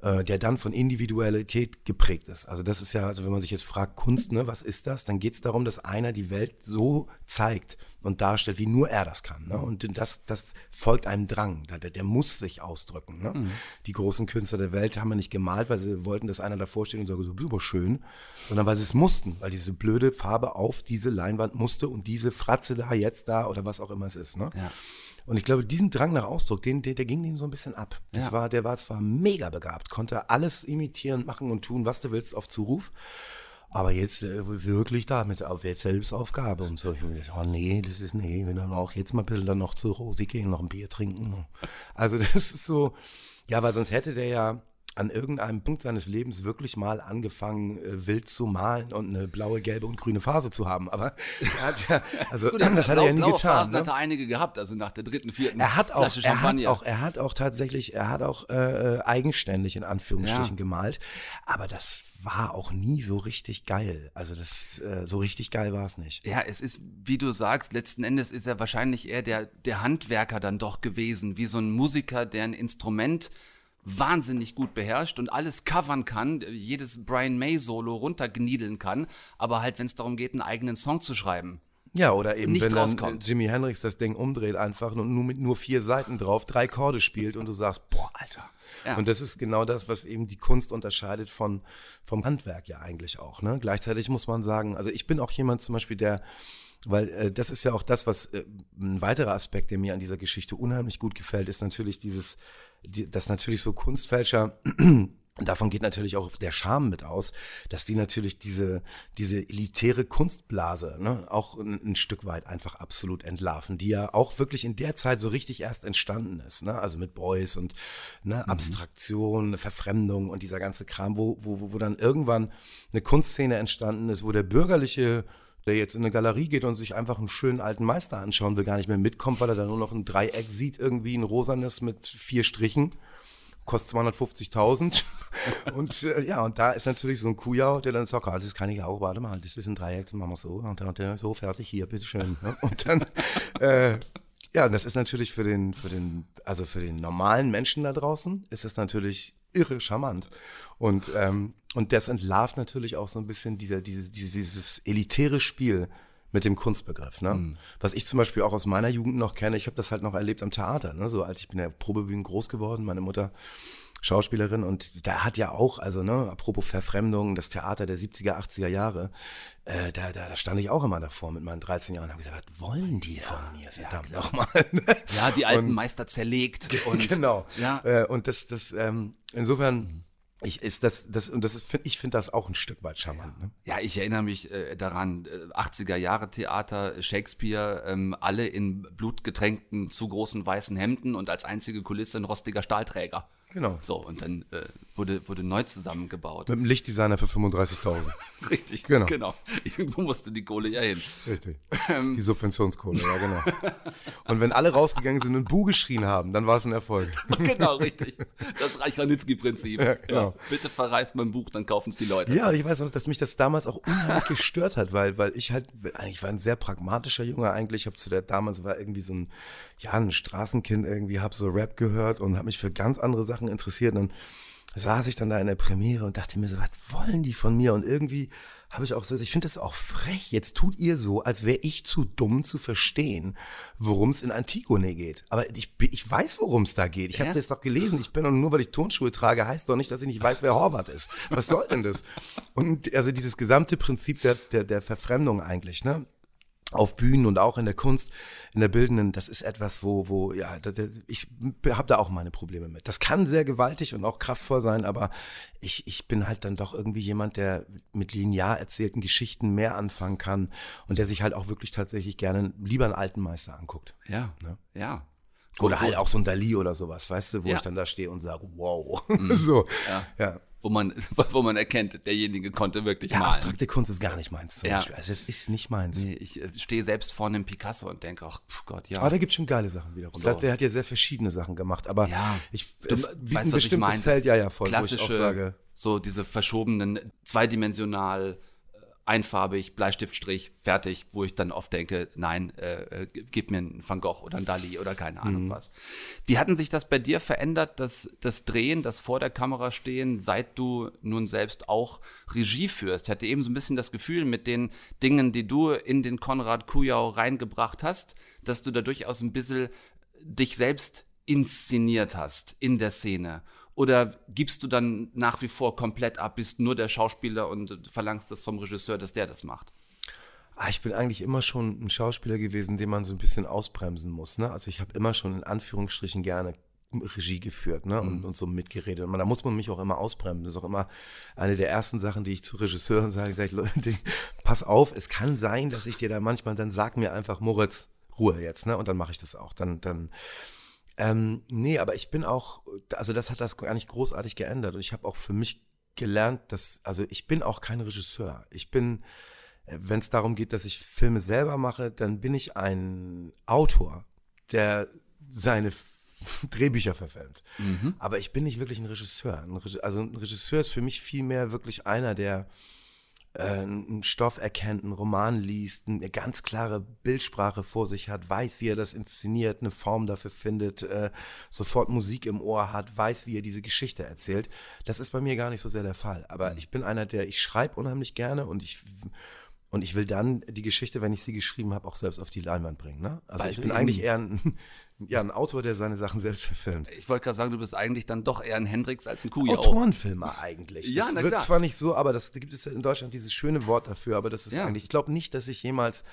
O: Äh, der dann von Individualität geprägt ist. Also das ist ja, also wenn man sich jetzt fragt, Kunst, ne, was ist das? Dann geht es darum, dass einer die Welt so zeigt und darstellt, wie nur er das kann. Ne? Und das, das folgt einem Drang. Der, der muss sich ausdrücken. Ne?
A: Mhm.
O: Die großen Künstler der Welt haben wir nicht gemalt, weil sie wollten, dass einer davor steht und sagt, so super schön, sondern weil sie es mussten, weil diese blöde Farbe auf diese Leinwand musste und diese Fratze da, jetzt da oder was auch immer es ist. Ne?
A: Ja.
O: Und ich glaube, diesen Drang nach Ausdruck, den, der, der ging ihm so ein bisschen ab. Das
A: Ja.
O: war, der war zwar mega begabt, konnte alles imitieren, machen und tun, was du willst, auf Zuruf. Aber jetzt äh, wirklich da mit auf jetzt Selbstaufgabe und so. Ich mir gedacht, oh nee, das ist nee, wenn dann auch jetzt mal ein bisschen dann noch zu Rosi gehen, noch ein Bier trinken. Also das ist so, ja, weil sonst hätte der ja an irgendeinem Punkt seines Lebens wirklich mal angefangen, äh, wild zu malen und eine blaue, gelbe und grüne Phase zu haben. Aber er hat ja, also
A: Gut,
O: das hat er ja nie
A: blaue
O: getan.
A: Phasen
O: Ne?
A: hat er einige gehabt, also nach der dritten, vierten
O: Er hat auch,
A: Flasche
O: er hat auch, er hat auch tatsächlich, er hat auch äh, äh, eigenständig in Anführungsstrichen
A: Ja.
O: gemalt, aber das war auch nie so richtig geil. Also das, äh, so richtig geil war es nicht.
A: Ja, es ist, wie du sagst, letzten Endes ist er wahrscheinlich eher der, der Handwerker dann doch gewesen, wie so ein Musiker, der ein Instrument wahnsinnig gut beherrscht und alles covern kann, jedes Brian May Solo runtergniedeln kann, aber halt, wenn es darum geht, einen eigenen Song zu schreiben.
O: Ja, oder eben, wenn dann
A: rauskommt.
O: Jimi Hendrix das Ding umdreht einfach und nur mit nur vier Seiten drauf drei Chorde spielt und du sagst, boah, Alter.
A: Ja.
O: Und das ist genau das, was eben die Kunst unterscheidet von, vom Handwerk ja eigentlich auch. Ne? Gleichzeitig muss man sagen, also ich bin auch jemand zum Beispiel, der, weil äh, das ist ja auch das, was äh, ein weiterer Aspekt, der mir an dieser Geschichte unheimlich gut gefällt, ist natürlich dieses, die, dass natürlich so Kunstfälscher davon geht natürlich auch der Charme mit aus, dass die natürlich diese, diese elitäre Kunstblase ne, auch ein, ein, Stück weit einfach absolut entlarven, die ja auch wirklich in der Zeit so richtig erst entstanden ist. Ne? Also mit Boys und ne,
A: Mhm.
O: Abstraktion, Verfremdung und dieser ganze Kram, wo, wo, wo dann irgendwann eine Kunstszene entstanden ist, wo der bürgerliche der jetzt in eine Galerie geht und sich einfach einen schönen alten Meister anschauen will, gar nicht mehr mitkommt, weil er da nur noch ein Dreieck sieht, irgendwie ein rosanes mit vier Strichen kostet 250.000. und äh, ja, und da ist natürlich so ein Kujau, der dann sagt, ah, das kann ich auch, warte mal, das ist ein Dreieck, das machen wir so, und dann der so fertig, hier, bitteschön. ne? Und dann, äh, ja, das ist natürlich für den, für den, also für den normalen Menschen da draußen, ist das natürlich irre charmant. Und, ähm, und das entlarvt natürlich auch so ein bisschen dieser, diese, diese, dieses elitäre Spiel mit dem Kunstbegriff. Ne?
A: Mhm.
O: Was ich zum Beispiel auch aus meiner Jugend noch kenne, ich habe das halt noch erlebt am Theater. Ne? So alt, ich bin ja Probebühnen groß geworden, meine Mutter Schauspielerin und da hat ja auch, also ne, apropos Verfremdung, das Theater der 70er, 80er Jahre, äh, da, da, da stand ich auch immer davor mit meinen 13 Jahren und habe gesagt, was wollen die von mir, verdammt
A: klar.
O: nochmal.
A: Ja, die alten
O: Und-
A: Meister zerlegt. Und,
O: genau.
A: Ja.
O: Äh, und das, das, ähm, insofern ich, ist das, das, und das ist, ich finde das auch ein Stück weit charmant. Ne?
A: Ja, ich erinnere mich äh, daran, äh, 80er Jahre Theater, Shakespeare, ähm, alle in blutgetränkten, zu großen weißen Hemden und als einzige Kulisse ein rostiger Stahlträger.
O: Genau.
A: So, und dann äh, wurde, wurde neu zusammengebaut.
O: Mit einem Lichtdesigner für 35.000.
A: Richtig,
O: Genau.
A: genau. Irgendwo musste die Kohle ja hin.
O: Richtig.
A: Ähm.
O: Die Subventionskohle, ja, genau. Und wenn alle rausgegangen sind und Bu geschrien haben, dann war es ein Erfolg.
A: genau, richtig. Das Reich-Ranitzky-Prinzip.
O: Ja, genau.
A: Bitte verreiß mein Buch, dann kaufen es die Leute.
O: Ja, und ich weiß auch, dass mich das damals auch unheimlich gestört hat, weil, weil ich halt, ich war ein sehr pragmatischer Junge eigentlich. Ich habe zu der damals war irgendwie so ein, ja, ein Straßenkind irgendwie, habe so Rap gehört und habe mich für ganz andere Sachen interessiert. Und dann saß ich dann da in der Premiere und dachte mir so, was wollen die von mir? Und irgendwie habe ich auch so, ich finde das auch frech. Jetzt tut ihr so, als wäre ich zu dumm zu verstehen, worum es in Antigone geht. Aber ich, ich weiß, worum es da geht. Ich habe
A: Ja.
O: das doch gelesen. Ich bin doch nur, weil ich Turnschuhe trage, heißt doch nicht, dass ich nicht weiß, wer Horvath ist. Was soll denn das? Und also dieses gesamte Prinzip der, der, der Verfremdung eigentlich, ne? Auf Bühnen und auch in der Kunst, in der Bildenden, das ist etwas, wo, wo, ja, ich habe da auch meine Probleme mit. Das kann sehr gewaltig und auch kraftvoll sein, aber ich, ich bin halt dann doch irgendwie jemand, der mit linear erzählten Geschichten mehr anfangen kann und der sich halt auch wirklich tatsächlich gerne lieber einen alten Meister anguckt.
A: Ja,
O: Ne?
A: ja.
O: Oder halt auch so ein Dali oder sowas, weißt du, wo
A: Ja.
O: ich dann da stehe und sage, wow.
A: Mhm.
O: so,
A: Ja.
O: ja.
A: Wo man, wo man erkennt, derjenige konnte wirklich
O: Ja,
A: malen.
O: abstrakte Kunst ist gar nicht meins zum
A: Ja.
O: Beispiel. Also es ist nicht meins.
A: Nee, ich äh, stehe selbst vor einem Picasso und denke, ach pf Gott, ja.
O: Aber da gibt es schon geile Sachen wiederum.
A: So.
O: Das, der hat ja sehr verschiedene Sachen gemacht, aber
A: Ja.
O: ich,
A: Du
O: es
A: weißt,
O: ein
A: was ich
O: bestimmtes
A: meine.
O: Feld, ja, ja, voll,
A: Klassische,
O: wo ich auch sage,
A: so diese verschobenen, zweidimensional, einfarbig, Bleistiftstrich, fertig, wo ich dann oft denke, nein, äh, äh, gib mir einen Van Gogh oder einen Dali oder keine Ahnung
O: Mhm.
A: was. Wie hatten sich das bei dir verändert, das, das Drehen, das vor der Kamera stehen, seit du nun selbst auch Regie führst? Ich hatte eben so ein bisschen das Gefühl, mit den Dingen, die du in den Konrad Kujau reingebracht hast, dass du da durchaus ein bisschen dich selbst inszeniert hast in der Szene? Oder gibst du dann nach wie vor komplett ab, bist nur der Schauspieler und verlangst das vom Regisseur, dass der das macht?
O: ah, ich bin eigentlich immer schon ein Schauspieler gewesen, den man so ein bisschen ausbremsen muss. Ne? Also ich habe immer schon in Anführungsstrichen gerne Regie geführt ne? und,
A: Mhm.
O: und so mitgeredet. Und da muss man mich auch immer ausbremsen. Das ist auch immer eine der ersten Sachen, die ich zu Regisseuren sage. Ich sage, Leute, pass auf, es kann sein, dass ich dir da manchmal, dann sag mir einfach, Moritz, Ruhe jetzt, ne? Und dann mache ich das auch. Dann, dann, ähm, nee, aber ich bin auch, also das hat das gar nicht großartig geändert. Und ich habe auch für mich gelernt, dass, also ich bin auch kein Regisseur. Ich bin, wenn es darum geht, dass ich Filme selber mache, dann bin ich ein Autor, der seine Drehbücher verfilmt.
A: Mhm.
O: Aber ich bin nicht wirklich ein Regisseur. Ein Reg- also ein Regisseur ist für mich vielmehr wirklich einer, der äh, einen Stoff erkennt, einen Roman liest, eine ganz klare Bildsprache vor sich hat, weiß, wie er das inszeniert, eine Form dafür findet, äh, sofort Musik im Ohr hat, weiß, wie er diese Geschichte erzählt. Das ist bei mir gar nicht so sehr der Fall. Aber
A: Mhm.
O: ich bin einer, der, ich schreibe unheimlich gerne und ich und ich will dann die Geschichte, wenn ich sie geschrieben habe, auch selbst auf die Leinwand bringen. Ne? Also
A: Weil
O: ich bin eigentlich eher ein, ja, ein Autor, der seine Sachen selbst verfilmt.
A: Ich wollte gerade sagen, du bist eigentlich dann doch eher ein Hendrix als ein Kujau.
O: Autorenfilmer eigentlich.
A: Ja,
O: das
A: na
O: wird
A: klar.
O: zwar nicht so, aber das da gibt es ja in Deutschland dieses schöne Wort dafür, aber das ist
A: Ja.
O: eigentlich, ich glaube nicht, dass ich jemals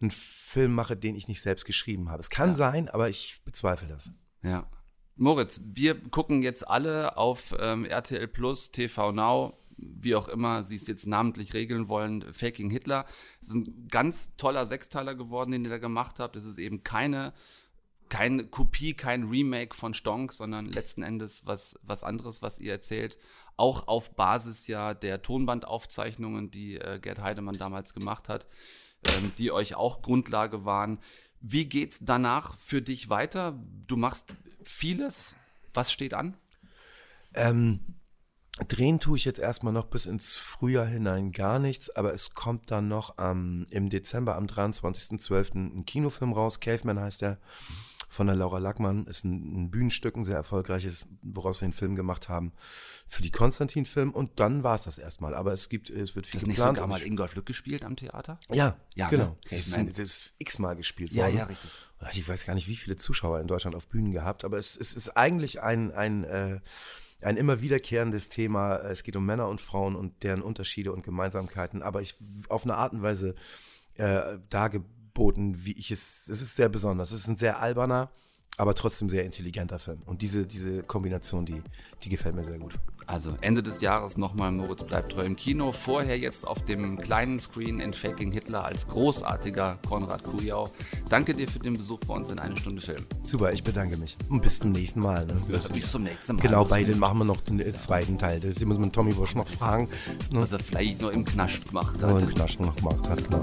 O: einen Film mache, den ich nicht selbst geschrieben habe. Es kann
A: Ja.
O: sein, aber ich bezweifle das.
A: Ja. Moritz, wir gucken jetzt alle auf ähm, RTL Plus, TV Now, wie auch immer sie es jetzt namentlich regeln wollen, Faking Hitler. Es ist ein ganz toller Sechsteiler geworden, den ihr da gemacht habt. Es ist eben keine, keine Kopie, kein Remake von Stonk, sondern letzten Endes was, was anderes, was ihr erzählt. Auch auf Basis ja der Tonbandaufzeichnungen, die äh, Gerd Heidemann damals gemacht hat, ähm, die euch auch Grundlage waren. Wie geht's danach für dich weiter? Du machst vieles. Was steht an?
O: Ähm, drehen tue ich jetzt erstmal noch bis ins Frühjahr hinein gar nichts, aber es kommt dann noch ähm, im Dezember am 23.12. ein Kinofilm raus. Caveman heißt der. Von der Laura Lackmann ist ein, ein Bühnenstück, ein sehr erfolgreiches, woraus wir den Film gemacht haben, für die Konstantin-Film. Und dann war es das erstmal. Aber es gibt, es wird viel
A: Ist nicht
O: geplant.
A: sogar
O: und
A: mal Ingolf Lück gespielt am Theater?
O: Ja,
A: Ja,
O: genau.
A: ne?
O: Das,
A: Caveman.
O: ist, das ist x-mal gespielt
A: Ja,
O: worden.
A: ja, richtig.
O: Ich weiß gar nicht, wie viele Zuschauer in Deutschland auf Bühnen gehabt, aber es, es ist eigentlich ein, ein, äh, ein immer wiederkehrendes Thema. Es geht um Männer und Frauen und deren Unterschiede und Gemeinsamkeiten, aber ich auf eine Art und Weise äh, dargeboten, wie ich es. Es ist sehr besonders. Es ist ein sehr alberner, aber trotzdem sehr intelligenter Film. Und diese, diese Kombination, die, die gefällt mir sehr gut.
A: Also Ende des Jahres nochmal Moritz bleibt treu im Kino. Vorher jetzt auf dem kleinen Screen in Faking Hitler als großartiger Konrad Kujau. Danke dir für den Besuch bei uns in eine Stunde Film.
O: Super, ich bedanke mich. Und bis zum nächsten Mal. Ne?
A: Ja, bis zum nächsten Mal.
O: Genau, bei
A: mit-
O: den machen wir noch den äh, zweiten Teil. Das muss man Tommy Bosch noch fragen. Ne?
A: Was er vielleicht nur im Knast gemacht hat.
O: Nur einen Knasch noch gemacht hat, genau.